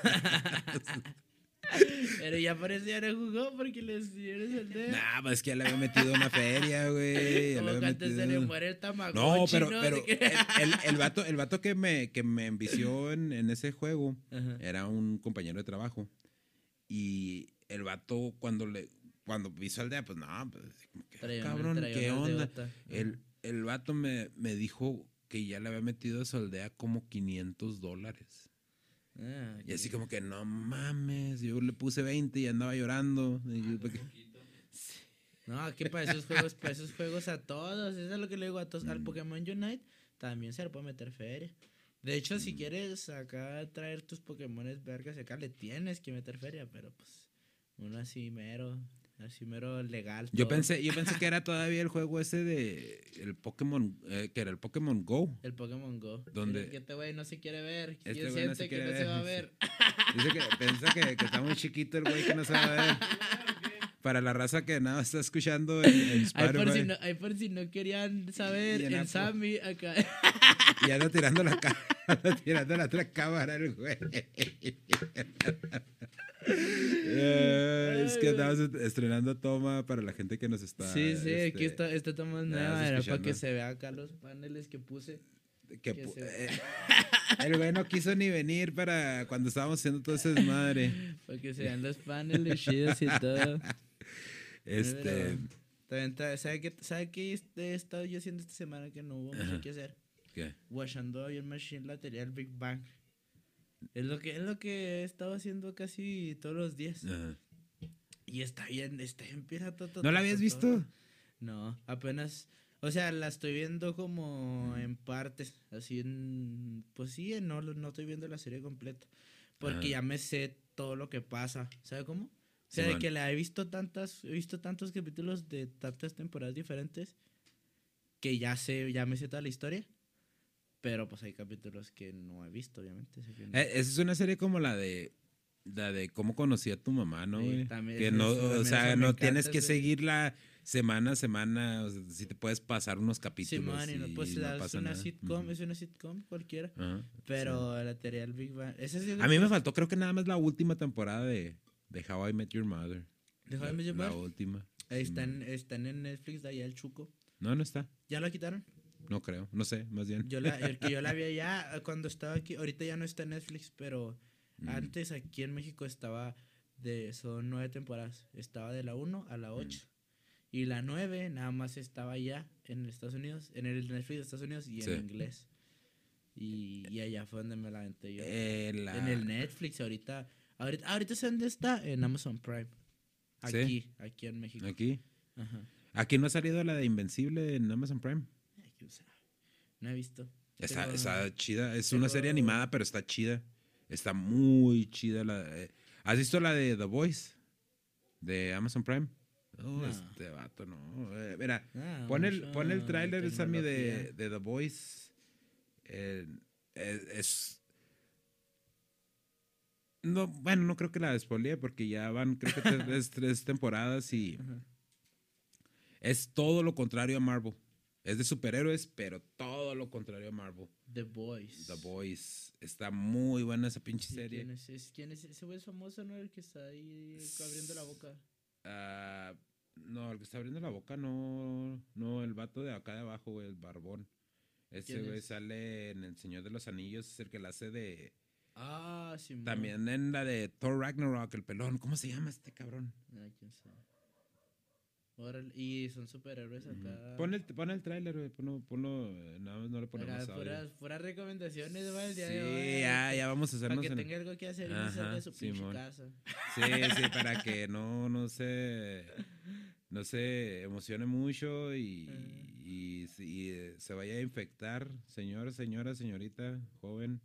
Pero ya parece ya no jugó porque les dieron el dedo. nah, pues es que ya le había metido una feria, güey. Como que antes se le muere el tamagotchi, No, pero, pero el, el, el vato, el vato que me, que me envició en, en ese juego Ajá. era un compañero de trabajo. Y el vato, cuando le cuando vi su aldea, pues no, pues como que, una- cabrón, ¿qué onda? El, el vato me, me dijo que ya le había metido a su aldea como 500 dólares. Ah, Y así como que, no mames, yo le puse 20 y andaba llorando. Y yo, ¿por qué? No, que para esos juegos, para esos juegos a todos, eso es lo que le digo a todos. Mm. Al Pokémon Unite también se le puede meter feria. De hecho, Mm. si quieres acá traer tus Pokémones vergas acá, le tienes que meter feria, pero pues uno así mero, así mero legal. Yo todo. pensé, yo pensé que era <laughs> todavía el juego ese de el Pokémon, eh, que era el Pokémon Go. El Pokémon Go. ¿Dónde? Que este güey no se quiere ver. Este ¿Quién güey no siente se que quiere no se ver? va a ver? <laughs> Dice que piensa que, que está muy chiquito el güey que no sabe ver. <laughs> Para la raza que nada está escuchando en, en Ahí por, si no, por si no querían saber, el. Sammy acá. Y anda tirando la anda <laughs> tirando la otra cámara el güey. Es que estamos estrenando toma para la gente que nos está. Sí, sí, aquí este, está, esta toma es nada nueva, era para que se vea acá los paneles que puse. que que eh, <laughs> el güey no quiso ni venir para cuando estábamos haciendo todo ese desmadre. <laughs> Para que se vean los paneles chidos y todo. Este. Pero También, ¿sabe qué, ¿sabe qué he estado yo haciendo esta semana que no hubo mucho que hacer? ¿Qué? Washando bien machine la teoría del Big Bang. Es lo que es lo que he estado haciendo casi todos los días. Ajá. Y está bien, está bien pirata todo. ¿No la habías visto? No, apenas, o sea, la estoy viendo como en partes, así en, pues sí, no, no estoy viendo la serie completa, porque Ajá. ya me sé todo lo que pasa, ¿sabe cómo? O sea, de Simón. que la he visto tantas, he visto tantos capítulos de tantas temporadas diferentes, que ya sé, ya me sé toda la historia, pero pues hay capítulos que no he visto, obviamente. que no- Eh, esa es una serie como la de. La de cómo conocí a tu mamá, ¿no, Sí, también que no, o sea, no tienes que sí. seguirla semana a semana. O sea, si te puedes pasar unos Sí, capítulos. man, y no, pues no es una nada. sitcom, es una sitcom cualquiera. Pero la teoría del Big Bang. Esa sí sí. A mí me faltó, creo que nada más la última temporada de, de How I Met Your Mother. ¿De How I La- Met Your La Mother? última. Ahí Sí, están, man. están en Netflix de allá el Chuco. No, no está. ¿Ya la quitaron? No creo. No sé, más bien. Yo la, el que yo la <laughs> vi eh, cuando estaba aquí. Ahorita ya no está en Netflix, pero Mm. antes aquí en México estaba de. Son nueve temporadas. Estaba de la 1 a Mm. la 8. Y la 9 nada más estaba allá en Estados Unidos, en el Netflix de Estados Unidos y Sí. en inglés. Y, y allá fue donde me la aventé yo. Eh, la- En el Netflix, ahorita. Ahorita, ahorita sé dónde está, en Amazon Prime. ¿Sí? Aquí, aquí en México. Aquí. Ajá. Aquí no ha salido la de Invencible en Amazon Prime. No he visto. Está, Pero- está chida. Es una serie animada, pero está chida. Está muy chida. La, eh, ¿Has visto la de The Voice? De Amazon Prime. No, No. este vato, no. Eh, mira, Ah, pon el, mucha pon el tráiler, Sammy, de, The Voice. Eh, eh, es... No, bueno, no creo que la despolie porque ya van, creo que tres, <laughs> tres temporadas y es todo lo contrario a Marvel. Es de superhéroes, pero todo lo contrario a Marvel. The Boys. The Boys. Está muy buena esa pinche Sí, serie. ¿Quién es, es- quién es ese güey es famoso, no? El que está ahí abriendo la boca. Ah, no, el que está abriendo la boca no. No, el vato de acá de abajo, güey, el barbón. Ese ¿Quién güey es? sale en El Señor de los Anillos, es el que la hace de. Ah, sí. También en la de Thor Ragnarok, el pelón. ¿Cómo se llama este cabrón? Ah, quién sabe. Órale, Y son superhéroes acá. Pon el, pon el tráiler, güey. Ponlo, ponlo, eh, nada más no le ponemos Acá, audio. puras, puras recomendaciones va el día Sí, de hoy. ya, ya vamos a Para hacernos que en- tenga algo que hacer y no salga Ajá, de su pinche Simón. casa. Sí, sí, para que no, no se, no se emocione mucho y, y, si, eh, se vaya a infectar, señor, señora, señorita, joven.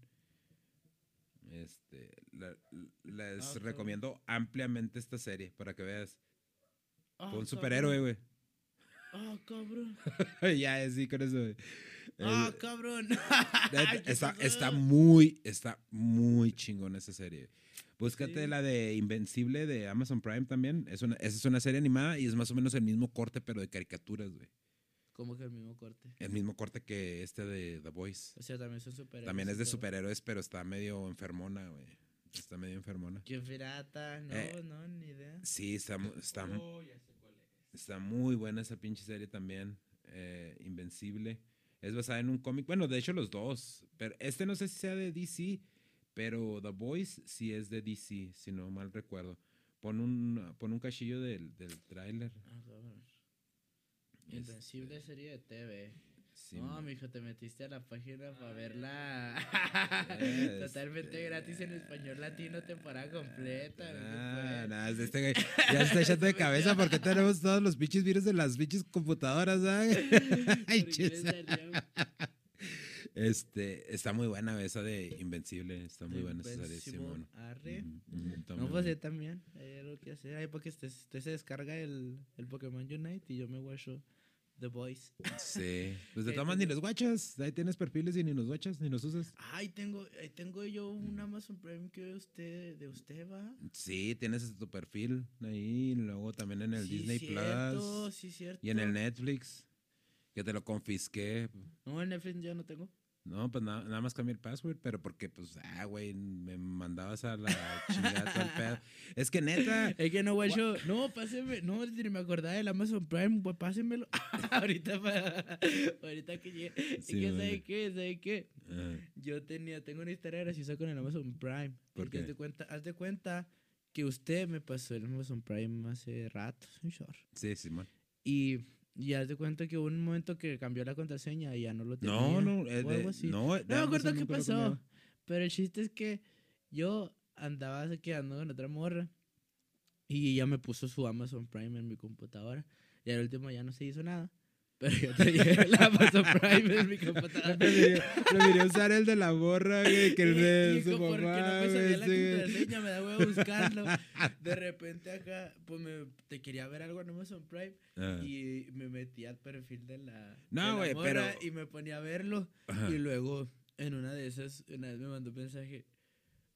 Este, la- les cabrón. recomiendo ampliamente esta serie para que veas. Ah, un superhéroe, güey. Ah, cabrón. <laughs> ya, sí, con eso. güey. Ah, El- cabrón. <laughs> Neta, <laughs> ¿Qué está, está muy, está muy chingón esa serie. Búscate Sí. la de Invencible de Amazon Prime también. Es una, esa es una serie animada y es más o menos el mismo corte, pero de caricaturas, güey. Como que el mismo corte. El mismo corte que este de The Voice. O sea, también son superhéroes. También es de superhéroes, pero está medio enfermona, güey. Está medio enfermona. ¿Qué pirata? No, Eh, no, ni idea. Sí, está, está, Oh, ya sé cuál es. está muy buena esa pinche serie también. eh, Invencible. Es basada en un cómic. Bueno, de hecho los dos. Pero este no sé si sea de DC, pero The Voice sí es de DC, si no mal recuerdo. Pon un, pon un cachillo del, del tráiler. Este- Invencible serie de TV. Sí, no, mijo, te metiste a la página para verla Este- <laughs> totalmente gratis en español latino, temporada completa. Ah, ¿qué nada, este güey <laughs> ya está echando de cabeza porque tenemos todos los pinches virus de las pinches computadoras, <laughs> fue? Ay. Este, está muy buena esa de Invencible, está muy buena esa serie, Simón. arre. No, pues yo también. Hay algo que hacer. Ahí porque usted, usted se descarga el, el Pokémon Unite y yo me guacho The Voice. Sí, pues de Eh, <laughs> todas maneras ni los guachas, ahí tienes perfiles y ni los guachas, ni los usas. Ay, tengo, ahí tengo yo un Amazon Prime que usted, de usted va. Sí, tienes tu perfil ahí, luego también en el Sí, Disney cierto, Plus Sí, cierto. y en el Netflix, que te lo confisqué. No, en Netflix yo no tengo. No, pues na- nada más cambié el password, pero porque, pues, ah, güey, me mandabas a la chingada el pedo. Es que neta, Es que no, guacho. No, páseme. No, ni me acordaba del Amazon Prime. Pues pásemelo. <laughs> ahorita, pa- ahorita que llegue. Es Sí, que, güey. ¿sabe qué? ¿Sabe qué? Yo tenía, tengo una historia graciosa con el Amazon Prime. ¿Por porque qué? Haz de cuenta, haz de cuenta que usted me pasó el Amazon Prime hace rato, short. sí, Simón. Y, y haz de cuenta que hubo un momento que cambió la contraseña y ya no lo tenía. No, no, eh, o de- algo así. no, de No me acuerdo qué pasó. Pero el chiste es que yo andaba quedando con otra morra. Y ella me puso su Amazon Prime en mi computadora. Y al último ya no se hizo nada. <laughs> Pero yo tenía el Amazon Prime en mi computadora. <laughs> Preferí usar el de la borra, güey, que el Y- de y su como porque no mamá, me sabía la contraseña, me da huevo buscarlo. <laughs> De repente acá, pues me, te quería ver algo en Amazon Prime. Ah. Y me metí al perfil de la. No, güey, pero- Y me ponía a verlo. Ajá. Y luego, en una de esas, una vez me mandó un mensaje.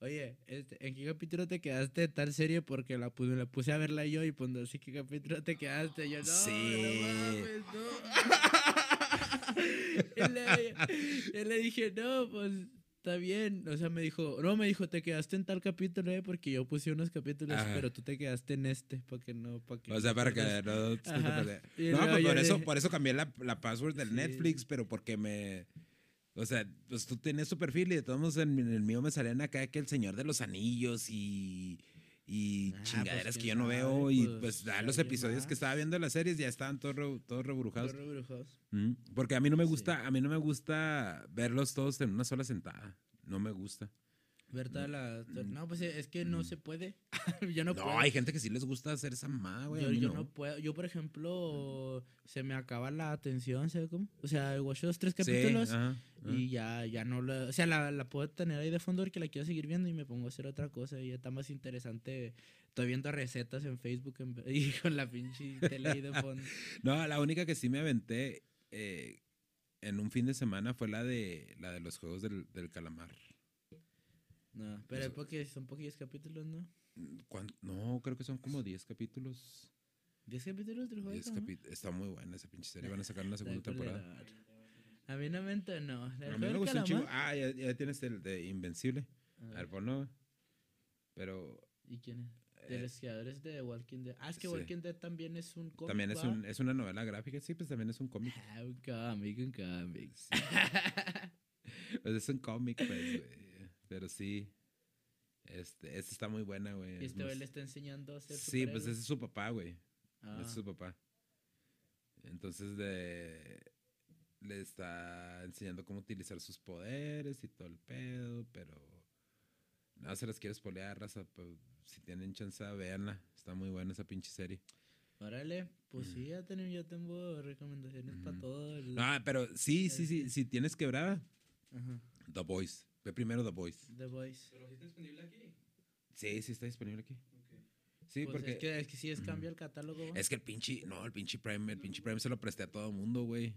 Oye, este, ¿en qué capítulo te quedaste de tal serie? Porque la puse, la puse a verla yo y pues así, ¿qué capítulo te quedaste? Yo, no, Sí. no mames, no. <laughs> y, le, y le dije, no, pues está bien. O sea, me dijo, no, me dijo, te quedaste en tal capítulo, eh, porque yo puse unos capítulos, Ajá. pero tú te quedaste en este, porque no, para que O sea, para que pierdas". <laughs> no Ajá. No, pues por eso, por eso cambié la, la password del Sí, Netflix, pero porque me. O sea, pues tú tenías tu perfil y de todos modos en, en el mío me salían acá que el Señor de los Anillos y. Y Ah, chingaderas pues, que quién yo no veo. y pues, pues los episodios que estaba viendo de las series ya estaban todos, re- todos rebrujados. Los rebrujados. Mm, Porque a mí no me gusta, a mí no me gusta verlos todos en una sola sentada. No me gusta. Ver toda la. No, pues es que no se puede. <laughs> yo no, No, puedo. hay gente que sí les gusta hacer esa mamá, güey. yo, no. no. puedo. Yo, por ejemplo, se me acaba la atención, ¿sabes cómo? O sea, watch dos, tres Sí, capítulos ajá, ajá. y ya, ya no la. O sea, la, la puedo tener ahí de fondo porque la quiero seguir viendo y me pongo a hacer otra cosa y está más interesante. Estoy viendo recetas en Facebook en <laughs> y con la pinche tele ahí de fondo. <laughs> No, la única que sí me aventé eh, en un fin de semana fue la de la de los juegos del, del calamar. No, pero es porque son poquillos capítulos, ¿no? ¿Cuán- No, creo que son como 10 capítulos. ¿10 capítulos del juego? 10 ¿no? capi- Está muy buena esa pinche serie. Van a sacar una segunda temporada. A mí no me entonó. A mí me gustó un chingo. Ah, ya, ya tienes el de Invencible. A ver, ponlo. Pero ¿Y quién es? De Eh, los creadores de The Walking Dead. Ah, es que sí. Walking Dead también es un cómic. también es, un, es una novela gráfica. Sí, pues también es un cómic. Ah, un cómic, un cómic. <laughs> Pues es un cómic, pues, güey. Pero sí. Este, esta está muy buena, güey. y Es este güey le está enseñando a ser Sí, pues ese es su papá, güey. Ah, Ese es su papá. Entonces de, le está enseñando cómo utilizar sus poderes y todo el pedo, pero no se las quiero spoilear, raza. Pues, si tienen chance, véanla. Está muy buena esa pinche serie. Órale, pues sí, ya tengo, yo tengo recomendaciones para todo. El... Ah, pero sí, sí, sí. Si tienes quebrada, Ajá. The Voice. Ve primero The Voice. The Voice. Sí, sí está disponible aquí. Sí, Pues porque es que, es que sí es cambia el catálogo. ¿va? es que el pinche, no, el pinche Prime, el pinche Prime se lo presté a todo mundo, güey.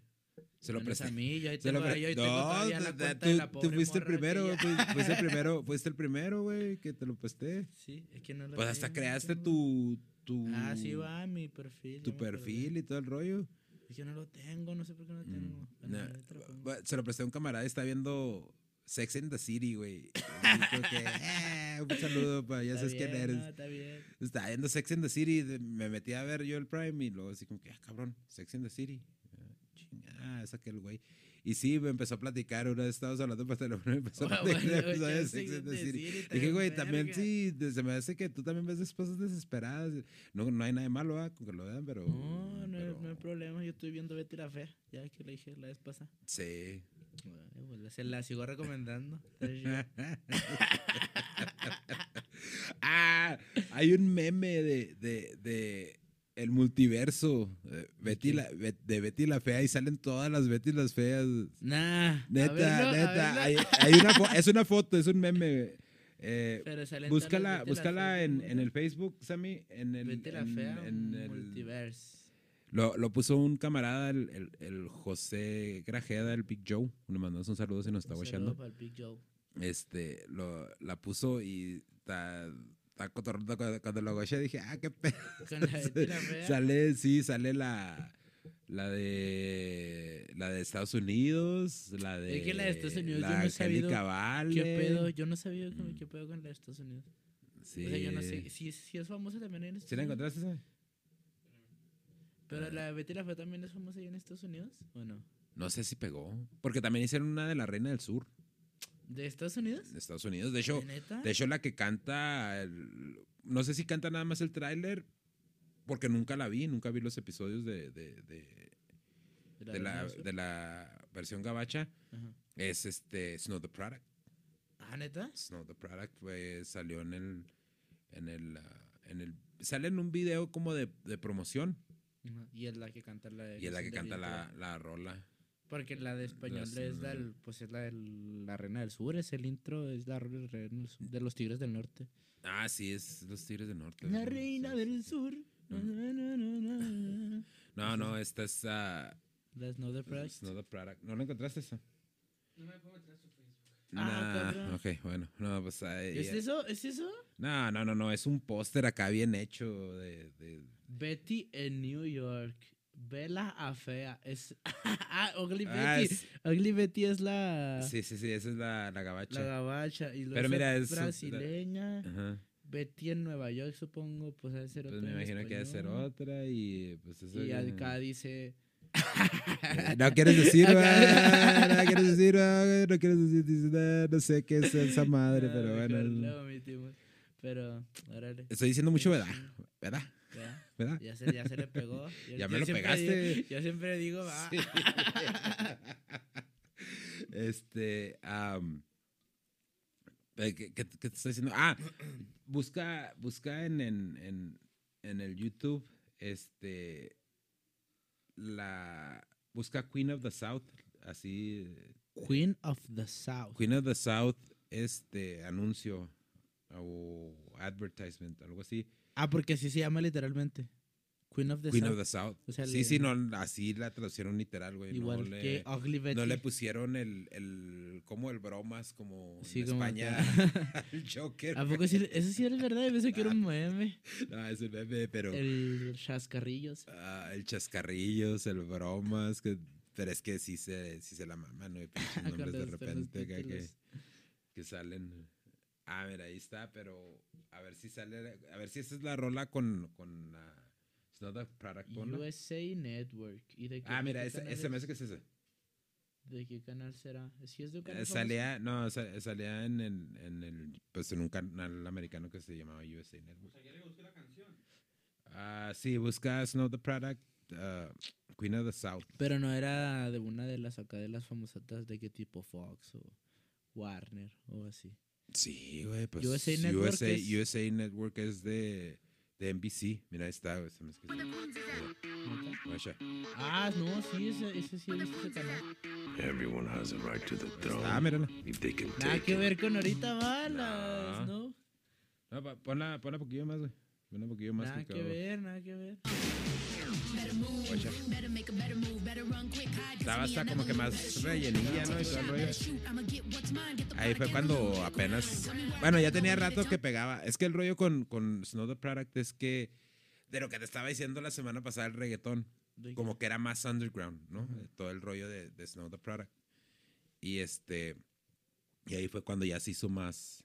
Se lo presté. a mí, yo ahí lo tengo, pre- yo ahí tengo todavía la tú- cuenta tú, de la tú pobre fuiste el primero, ya- fuiste, <laughs> fuiste el primero, fuiste el primero, güey, que te lo presté. Sí, es que no lo Pues hasta tengo, creaste tengo. tu, tu, Ah, sí va, mi perfil. tu perfil y todo el rollo. Es que no lo tengo, no sé por qué no lo tengo. Nah, pongo. bu- se lo presté a un camarada, está viendo Sex in the City, güey. <laughs> Eh, un saludo, pa, ya Está sabes quién bien, eres. no, está bien. Estaba viendo Sex in the City, de- me metí a ver yo el Prime y luego así como que, ah, cabrón, Sex in the City. Ah, es aquel güey. Y sí, me empezó a platicar, una vez estábamos hablando por teléfono, me empezó a Bueno, <laughs> platicar bueno, de Sex and the City. y Dije, güey, también verga. sí, se me hace que tú también ves esposas desesperadas. No, no hay nada de malo, ¿verdad? Con que lo vean, pero... No, no, hay- pero- no hay problema. Yo estoy viendo Betty la Fea. Ya que le dije la vez pasada. Sí. Se la sigo recomendando. <laughs> <laughs> Ah, hay un meme de, de, de el multiverso eh, Betty la, de Betty la Fea y salen todas las Betty las Feas. Nah. Neta, verlo, neta. Hay, hay una es una foto, es un meme. Eh, Pero salen búscala en, en el Facebook, Sammy. En el, Betty la en- Fea, en el- multiverse. Lo, lo puso un camarada, el, el, el José Grajeda, el Big Joe. Le mandamos un saludo si nos está Un watchando. saludo para el Big Joe. este, lo, la puso y está, está cotorreando. cuando, lo goché dije, ah, qué pedo. <laughs> <laughs> Sale, sí, sale la, la de, la de Estados Unidos, la de, Es que la de Estados Unidos yo la no he sabido Vale. ¿Qué pedo? Yo no sabía con- qué pedo con la de Estados Unidos. Sí. O sea, yo no sé. Si, si es famosa también en Estados ¿Sí la encontraste esa? Pero la Betty la Fea también es famosa ahí en Estados Unidos. ¿O no? No sé si pegó. Porque también hicieron una de la Reina del Sur, ¿De Estados Unidos? de Estados Unidos. De hecho, ¿De hecho la que canta, el- no sé si canta nada más el tráiler, porque nunca la vi, nunca vi los episodios de, de, de- ¿De de Reina la, la versión gabacha. Ajá. Es este Snow the Product. Ah, ¿neta? Snow the Product pues, salió en el, en el, ah, en el, sale en un video como de, de promoción. Y es la que canta la de y es la que canta la, la rola. Porque la de español Las- es la, del- pues es la de la Reina del Sur, es el intro, es la de los Tigres del Norte. Ah, sí, es los Tigres del Norte. La ¿no? Reina Sí, del sí. Sur. Na, na. <laughs> No, no, esta es ah, That's not the Product. ¿No la encontraste esa? No me puedo meter a su. Ah, Nah, ok, bueno, no, pues ahí- ¿Es eso? ¿Es eso? No, no, no, no, es un póster acá bien hecho de, de- Betty en New York. Bella a fea. Es. <laughs> ah, Ugly Ah, Betty. es- Ugly Betty es la. sí, sí, sí, esa es la, la gabacha. La gabacha. Y Pero mira, es- brasileña. Ajá. Betty en Nueva York, supongo. Pues debe ser Pues otra me en imagino que debe ser otra y pues eso Y ya- acá dice. No quieres decir, <laughs> no quieres decir, no quieres decir, dices, "Ah, no sé qué es esa madre, No, pero bueno. lo omitimos. Pero, órale. Estoy diciendo mucho, ¿verdad? ¿Verdad? Ya, ¿Verdad? ya, se, ya se le pegó. <laughs> Yo- Ya me lo pegaste. digo- yo siempre digo, ah, <laughs> Este, am, eh, ¿qué, qué- qué te estoy diciendo? Ah, busca, busca en, en, en, en el YouTube, este, la, busca Queen of the South, así, Queen of the South. Queen of the South, este, anuncio o advertisement, algo así. Ah, porque así se llama literalmente. Queen of the Queen South. of the South. O sea, sí, le- sí, no, así la traducieron literal, güey. Igual no que le, Ugly Betty. no le pusieron el, el, como el bromas, como Sí, en como España, acá. <laughs> el Joker. ¿A poco sí? Eso sí era verdad. Yo pensé que era un meme. <laughs> No, es el meme, pero El chascarrillos. ah, el chascarrillos, el bromas, que, pero es que sí se, sí se la maman, ¿no? Pinches <laughs> nombres de repente que, títulos. que salen. Ah, mira, ahí está, pero a ver si sale, a ver si esa es la rola con, con la not a product, ponla. USA Network. ¿Y de qué, Ah, de mira, qué ese, ese me hace que es ese. ¿De qué canal será? ¿Sí es de un canal Eh, salía, no, sa- salía en el, en el, pues en un canal americano que se llamaba USA Network. O sea, ya le busqué la canción. Ah, sí, busca Snow the Product, ah, Queen of the South. Pero no era de una de las acá de las famosotas de qué tipo Fox o Warner o así. Sí, güey, pues USA Network USA, es- USA Network es de, de NBC. Mira, ahí está, güey. se me escribió. Guacha. Ah, no, sí, ese, ese sí visto ese canal. Everyone has a right to the throne. Ah, mírala. If they can Nada take que ver con ahorita balas, No. ¿no? Ponla, ponla poquillo más, güey. Ponla poquillo más. Nada que que ver, nada que ver. Estaba hasta como que más rellenilla, ¿no? Y todo el rollo. Ahí fue cuando apenas. Bueno, ya tenía rato que pegaba. Es que el rollo con, con Snow the Product es que. De lo que te estaba diciendo la semana pasada, el reggaetón. Como que era más underground, ¿no? Todo el rollo de, de Snow the Product. Y este. Y ahí fue cuando ya se hizo más.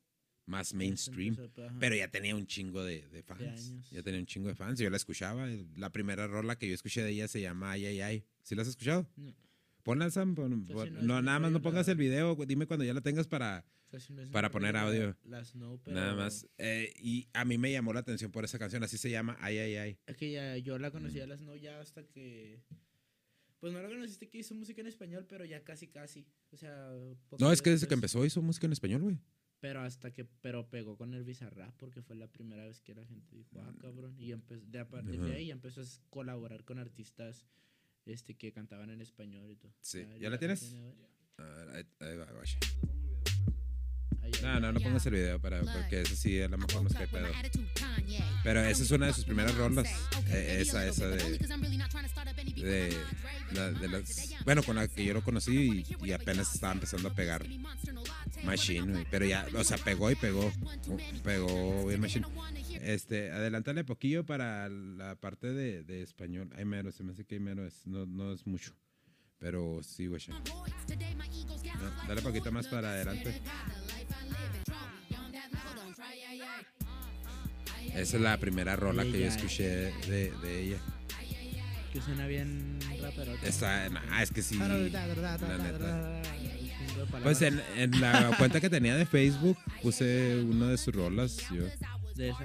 Más mainstream. Ajá. Pero ya tenía un chingo de, de fans. ya tenía un chingo de fans. Yo la escuchaba. La primera rola que yo escuché de ella se llama Ay, ay, ay. ¿Sí la has escuchado? No. Ponla, Sam. pon- Pues pon- si no no, nada más no pongas la- el video. Dime cuando ya la tengas para Casi no es Para poner audio. La, la Snow, pero... nada más. Eh, y a mí me llamó la atención por esa canción. Así se llama Ay, ay, ay. Es que ya, yo la conocí a Mm. la Snow ya hasta que... Pues no la conociste que hizo música en español, pero ya casi casi. O sea... No, es que desde que empezó hizo música en español, güey. Pero hasta que, pero pegó con el Bizarrap porque fue la primera vez que la gente dijo, ah, cabrón. Y empezó, de a partir Mm. De ahí empezó a colaborar con artistas este, que cantaban en español y todo. Sí. ¿Ya la tienes? tiene. A ver, ahí, ahí va, güey. No, no, no pongas el video para, porque ese sí a lo mejor no es que hay pedo. Pero esa es una de sus primeras rolas. Eh, esa, esa de. De, la- de las. Bueno, con la que yo lo conocí y, y apenas estaba empezando a pegar Machine. Pero ya, o sea, pegó y pegó. Pegó bien Machine. Este, adelántale poquillo para la parte de, de español. Hay mero, se me hace que hay mero, es, no, no es mucho. Pero sí, güey. No, dale poquito más para adelante. Esa es la primera rola que yo escuché de, de ella. Que suena bien rapero. Nah, es que sí. La. Pues en, en la cuenta que tenía de Facebook puse una de sus rolas. Yo. ¿De esa,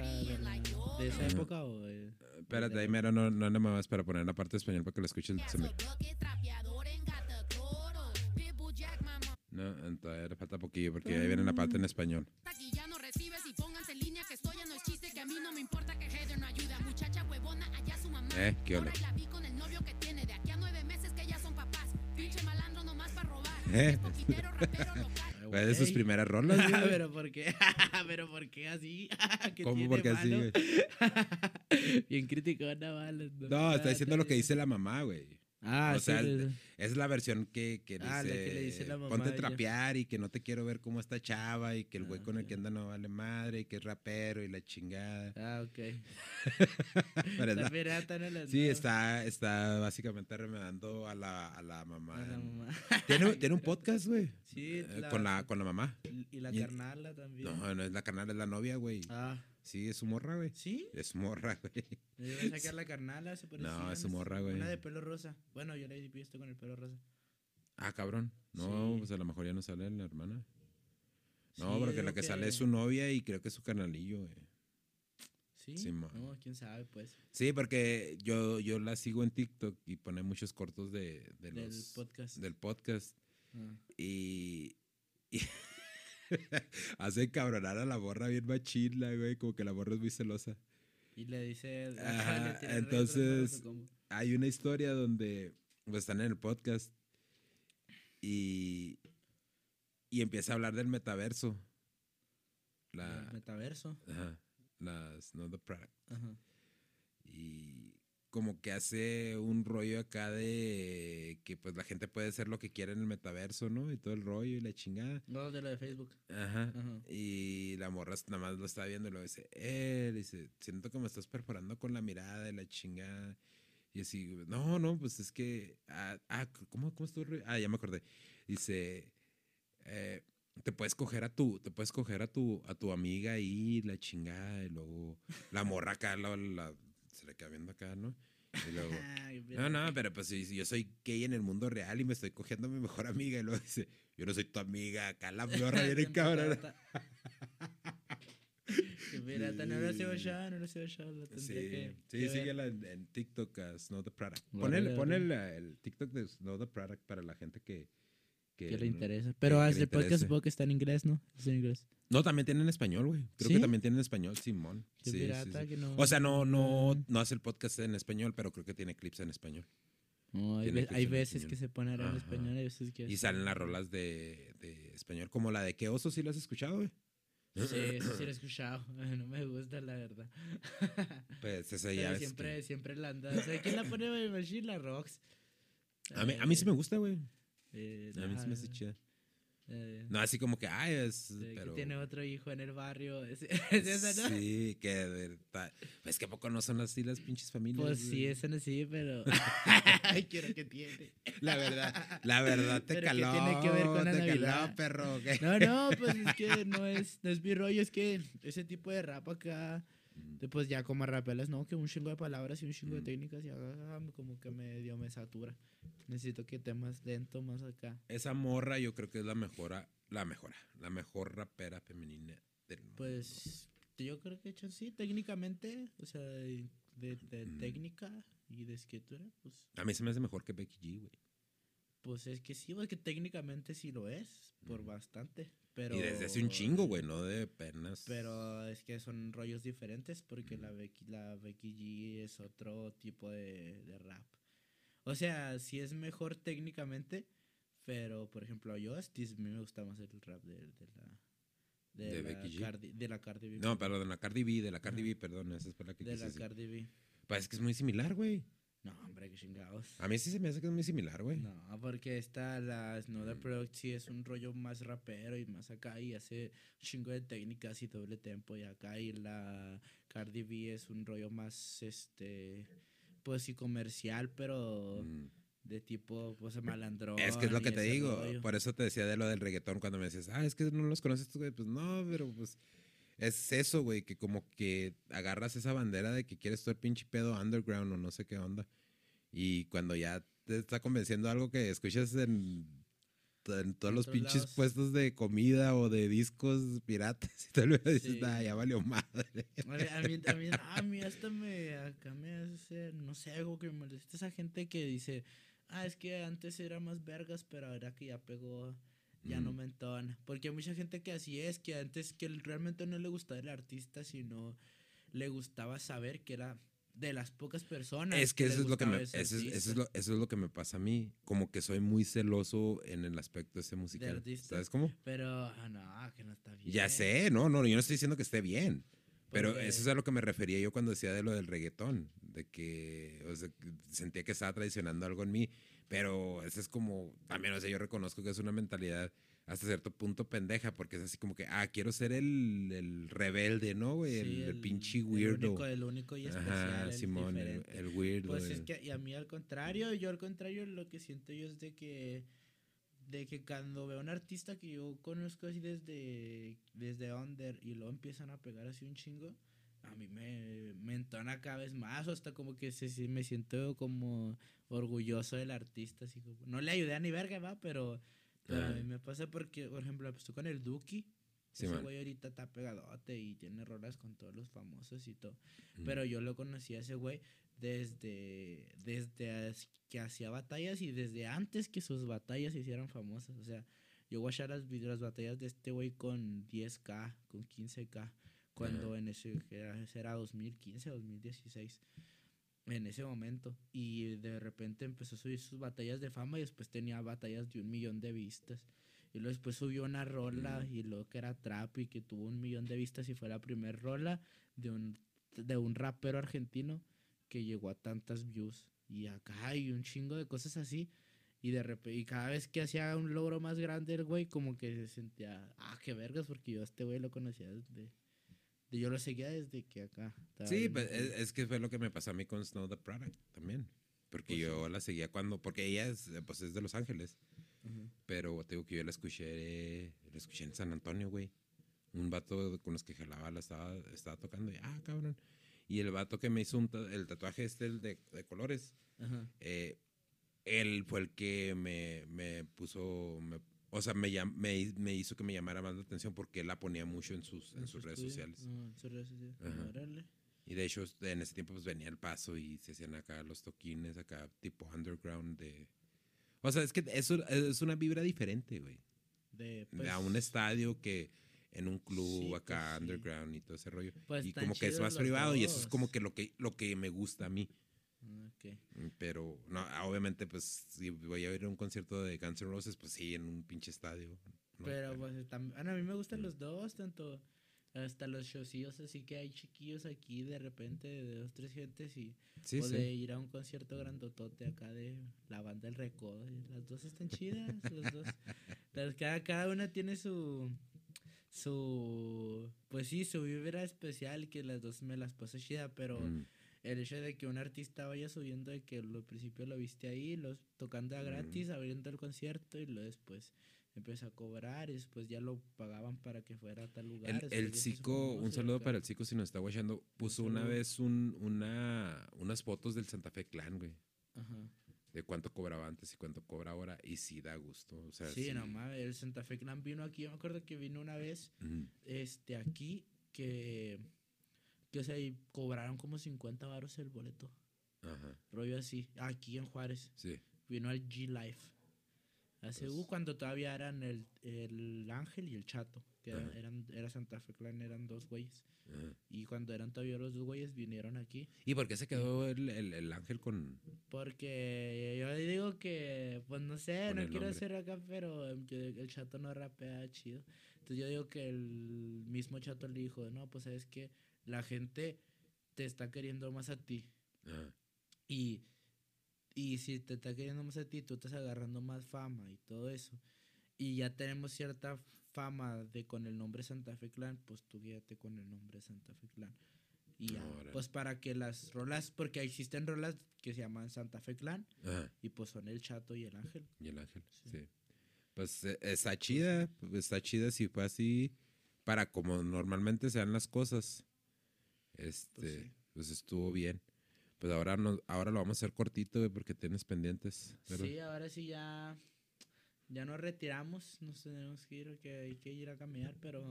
de, época o de- Espérate, ahí mero, no, no, no me vas para poner la parte de español para que la escuchen. No, le falta poquillo porque ahí viene la parte en español. A mí no me importa que Heather no ayuda muchacha huevona allá su mamá Eh, qué. Ahora la vi con el novio que tiene de aquí a nueve meses que ya son papás pinche malandro nomás para robar <laughs> Eh. Es poquitero, rapero, local. <laughs> Fue de sus primeras <laughs> rolas, güey. pero ¿por qué? pero ¿por qué así? ¿Qué ¿Cómo? Porque así. Bien criticona, vale. No, está diciendo lo que dice la mamá, güey. Ah, o sí, sea, sí, sí. Es la versión que, que dice, Ah, que le dice la mamá ponte a trapear y que no te quiero ver como esta chava y que el güey Ah, con el que anda no vale madre y que es rapero y la chingada. Ah, ok. <laughs> La pirata no Sí, está, está básicamente remedando a la, a la mamá. A la mamá. <laughs> ¿Tiene, <laughs> tiene un podcast, güey. Sí, eh, la- con, la, con la mamá. Y la y- carnala también. No, no es la carnal, es la novia, güey. Ah, Sí, es su morra, güey. ¿sí? Es su morra, <laughs> güey. Yo iba a sacar la carnala, se parecía. No, es su morra, güey. Una de pelo rosa. Bueno, yo la he visto con el pelo rosa. Ah, cabrón. No, Sí. pues a lo mejor ya no sale la hermana. No, Sí, porque la que, sale es su novia y creo que es su carnalillo, güey. ¿Sí? No, quién sabe, pues. Sí, porque yo, yo la sigo en TikTok y pone muchos cortos de, de Del los, podcast. del podcast. Ah. Y, y <laughs> <laughs> hace cabronar a la borra bien machila, güey. Como que la borra es muy celosa. Y le dice. Ajá, le entonces-. Hay una historia donde pues, están en el podcast y, y empieza a hablar del metaverso. La, El metaverso. ajá, las, no the product. Ajá. Y como que hace un rollo acá de que pues la gente puede hacer lo que quiera en el metaverso, ¿no? Y todo el rollo y la chingada. No, de lo de Facebook. Ajá. Ajá. Y la morra nada más lo está viendo y lo dice, eh, dice, siento que me estás perforando con la mirada de la chingada. Y así, no, no, pues es que, ah, ah, ¿cómo, cómo estuvo? Ah, ya me acordé. Dice, eh, te puedes coger a tu, te puedes coger a tu, a tu amiga ahí, la chingada, y luego la morra acá, la, la- se le queda viendo acá, ¿no? Y luego, <laughs> no, no, pero pues si, si yo soy gay en el mundo real y me estoy cogiendo a mi mejor amiga, y luego dice, yo no soy tu amiga, acá la <laughs> morra viene cabrón. <laughs> Que pirata, no lo sé ya, no lo ya. Lo Sí, tendría que. sí, que ver. síguela en, en TikTok, uh, Snow the Product. Pon, el, pon el TikTok de Snow the Product para la gente que... Que, Que le interesa. Pero que el podcast supongo que está en inglés, ¿no? Es en inglés. No, también tiene en español, güey. Creo ¿Sí? que también tiene en español, Simón. Qué Sí, sí, pirata sí. que no. O sea, no, no, no hace el podcast en español, pero creo que tiene clips en español. No, hay, ve- hay en veces que se pone en español y veces que. Y salen las rolas de, de español, como la de ¿Qué oso? ¿Sí la has escuchado, güey? Sí, eso sí lo he <clears throat> escuchado. <laughs> No me gusta, la verdad. <laughs> Pues esa ya siempre, que- siempre la anda. O sea, ¿quién la pone? Machine? La Rox. A mí, a mí sí me gusta, güey. Eh, A mí sí me hace chida. eh, No, así como que, ay, es... eh, que pero... tiene otro hijo en el barrio. <laughs> Es, es esa, ¿no? Sí, que de verdad. Pues que a poco no son así las pinches familias. Pues sí, güey? esa no sí, pero. <laughs> <laughs> Ay, quiero que tiene. La verdad, la verdad te Pero ¿qué caló. tiene que ver con la te Navidad? caló, perro. ¿qué? No, no, pues es que no es, no es mi rollo, es que ese tipo de rap acá Después ya como rapeles, no, que un chingo de palabras y un chingo de técnicas y ah, como que medio me satura. Necesito que esté más lento, más acá. Esa morra yo creo que es la mejora, la mejora, la mejor rapera femenina del mundo. Pues yo creo que hecho sí, técnicamente, o sea, de, de- de Mm. técnica y de escritura, pues, A mí se me hace mejor que Becky G, güey. Pues es que sí, porque técnicamente sí lo es, por bastante. Pero, Y desde hace un chingo, güey, no de penas. Pero es que son rollos diferentes porque la Becky, la Becky G es otro tipo de, de rap. O sea, sí es mejor técnicamente, pero por ejemplo, yo a mí me gusta más el rap de, de la de, ¿De la Becky G? Cardi, de la Cardi B. No, perdón, la Cardi B, de la Cardi. B, perdón, esa es por la que de la. Cardi B. Pues es que es muy similar, güey. No, hombre, qué chingados. A mí sí se me hace que es muy similar, güey. No, porque esta, la Mm. Snowda Product sí es un rollo más rapero y más acá y hace un chingo de técnicas y doble tempo y acá y la Cardi B es un rollo más, este, pues sí comercial, pero Mm. de tipo, pues malandrón. Es que es lo que te digo. rollo. Por eso te decía de lo del reggaetón cuando me decías, ah, es que no los conoces tú, güey. Pues no, pero pues es eso, güey, que como que agarras esa bandera de que quieres el pinche pedo underground o no sé qué onda. Y cuando ya te está convenciendo algo que escuchas en, en todos los pinches lados. puestos de comida o de discos piratas, <laughs> y tal vez dices, Sí. ah, ya valió madre. Mí, a mí, mí, a mí hasta me, acá me hace, no sé, algo que me molesta esa gente que dice, ah, es que antes era más vergas, pero ahora que ya pegó, ya no Mm. me entona. Porque hay mucha gente que así es, que antes que realmente no le gustaba el artista, sino le gustaba saber que era de las pocas personas. Es que le eso es lo que me, eso es, eso es lo, eso es lo que me pasa a mí. Como que soy muy celoso en el aspecto ese musical. artista. ¿Sabes cómo? Pero, ah, no, que no está bien. Ya sé, no, no, yo no estoy diciendo que esté bien. Pero eso es a lo que me refería yo cuando decía de lo del reggaetón, de que, o sea, que sentía que estaba traicionando algo en mí, pero eso es como, también, o sea, yo reconozco que es una mentalidad hasta cierto punto pendeja, porque es así como que, ah, quiero ser el, el rebelde, ¿no, güey? Sí, el, el pinche El weirdo. único, el único y especial. Ajá, el Simón, el, weirdo. Pues es que y a mí al contrario, yo al contrario lo que siento yo es de que de que cuando veo a un artista que yo conozco así desde desde under y luego empiezan a pegar así un chingo, a mí me, me entona cada vez más, o hasta como que se, se- me siento como orgulloso del artista, así como, no le ayudé a ni verga, va, pero, pero a mí me pasa porque, por ejemplo, pues tú con el Duki, Sí, ese man. güey ahorita está pegadote y tiene rolas con todos los famosos y todo. Mm. Pero yo lo conocí a ese güey desde, desde que hacía batallas y desde antes que sus batallas se hicieran famosas. O sea, yo voy a echar las, las batallas de este güey con 10k, con 15k, cuando en ese, era, ese era 2015, 2016. En ese momento. Y de repente empezó a subir sus batallas de fama y después tenía batallas de un millón de vistas. Y luego después subió una rola y luego que era trap y que tuvo un millón de vistas y fue la primera rola de un, de un rapero argentino que llegó a tantas views. Y acá hay un chingo de cosas así. Y de repente, y cada vez que hacía un logro más grande el güey, como que se sentía, ah, qué vergas, porque yo a este güey lo conocía desde, de- yo lo seguía desde que acá. Sí, pues, es, es que fue lo que me pasó a mí con Snow the Product también. Porque Pues sí. yo la seguía cuando, porque ella es, pues, es de Los Ángeles. Ujú. Pero te digo que yo la escuché, la escuché en San Antonio, güey. Un vato con los que jalaba la estaba, estaba tocando y, ah, cabrón. Y el vato que me hizo un el tatuaje este, el de, de colores, eh, él fue el que me, me puso, me- o sea, me, me, me hizo que me llamara más la atención porque él la ponía mucho en sus, en sus redes estudio. sociales. Ah, en sus redes sociales. Ajá. Órale. Y de hecho, en ese tiempo pues venía el paso y se hacían acá los toquines, acá tipo underground de... O sea, es que eso es una vibra diferente, güey. De, De a un pues, estadio que en un club Sí, acá pues, sí. underground y todo ese rollo. Pues y como que es más privado y eso es como que lo que lo que me gusta a mí. Ah. Mm, Pero no, obviamente pues si voy a ir a un concierto de Guns N' Roses, pues sí, en un pinche estadio. ¿no? Pero pues tam- bueno, a mí me gustan los dos, tanto hasta los showcillos así que hay chiquillos aquí de repente de dos, tres gentes y sí, o sí. de ir a un concierto grandotote acá de la banda El Recodo. Las dos están chidas, los dos. <laughs> Las- cada, cada una tiene su su pues sí, su vibra especial que las dos me las paso chida, pero Mm, el hecho de que un artista vaya subiendo de que al principio lo viste ahí, los tocando a gratis, abriendo el concierto y luego después empezó a cobrar y después ya lo pagaban para que fuera a tal lugar. El, el famoso un saludo para el Zico si nos está guachando. Puso una vez un, una, unas fotos del Santa Fe Clan, güey. Ajá. De cuánto cobraba antes y cuánto cobra ahora. Y sí da gusto. O sea, Sí, no mames, el Santa Fe Clan vino aquí, yo me acuerdo que vino una vez, este, aquí, que, que o sea, y cobraron como 50 varos el boleto, Ajá. rollo así, aquí en Juárez, Sí. vino al G-Life, hace, Pues uh, cuando todavía eran el, el Ángel y el Chato, que era- Ajá. eran, era Santa Fe Clan, eran dos güeyes, Ajá. y cuando eran todavía los dos güeyes vinieron aquí, ¿Y por qué se quedó el, el- el ángel con.? Porque yo digo que, pues no sé, no quiero ser acá, pero em, el chato no rapea chido. Entonces yo digo que el mismo chato le dijo, no, pues sabes que la gente te está queriendo más a ti. Ajá. Y, y si te está queriendo más a ti, tú estás agarrando más fama y todo eso. Y ya tenemos cierta fama de con el nombre Santa Fe Clan, pues tú guíate con el nombre Santa Fe Clan. Y ya, pues para que las rolas, porque existen rolas que se llaman Santa Fe Clan, Ajá. y pues son el chato y el ángel. Y el ángel. Sí. Sí. Pues eh, está chida. pues, Está chida si fue así. Para como normalmente sean las cosas. Este. sí. Pues, estuvo bien. Pues ahora no, ahora lo vamos a hacer cortito, güey, porque tienes pendientes. ¿verdad? Sí, ahora sí ya, ya nos retiramos, nos tenemos que ir, que hay que ir a caminar, pero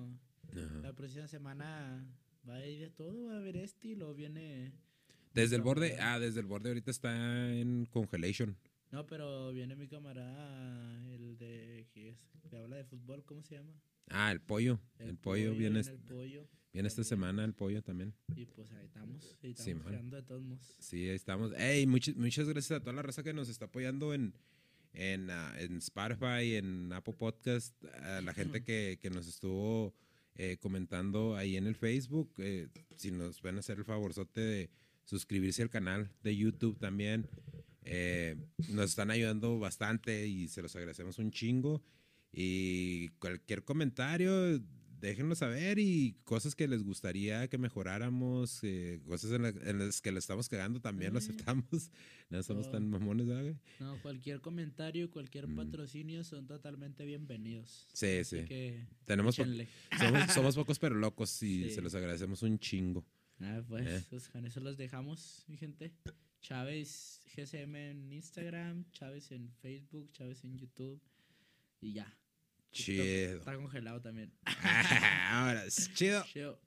Ajá. la próxima semana va a ir de todo, va a haber este y luego viene... Desde el borde, ah, desde el borde ahorita está en congelation. No, pero viene mi camarada, el de que, es- que habla de fútbol, ¿cómo se llama? Ah, el pollo. El, pollo, viene, viene el pollo. viene esta semana, el pollo también. Y pues ahí estamos, ahí Sí, estamos quedando de todos modos. Sí, ahí estamos. Ey, muchas, muchas gracias a toda la raza que nos está apoyando en, en, ah, en Spotify, en Apple Podcast, a la gente que, que nos estuvo eh, comentando ahí en el Facebook. eh, si nos pueden hacer el favorzote de suscribirse al canal de YouTube también. Eh, nos están ayudando bastante y se los agradecemos un chingo. Y cualquier comentario, déjenlo saber y cosas que les gustaría que mejoráramos, eh, cosas en, la- en las que le estamos cagando también lo Mm. aceptamos. <laughs> No somos Oh. tan mamones, ¿verdad, güey? No, cualquier comentario, cualquier Mm. patrocinio son totalmente bienvenidos. Sí, Así sí. que Tenemos po- somos, <laughs> somos pocos pero locos y Sí. se los agradecemos un chingo. Ah, pues, Eh. pues, con eso los dejamos, mi gente. Chávez GCM en Instagram, Chávez en Facebook, Chávez en YouTube. Y ya. TikTok Chido. Está congelado también. <laughs> Ahora, chido. Chido.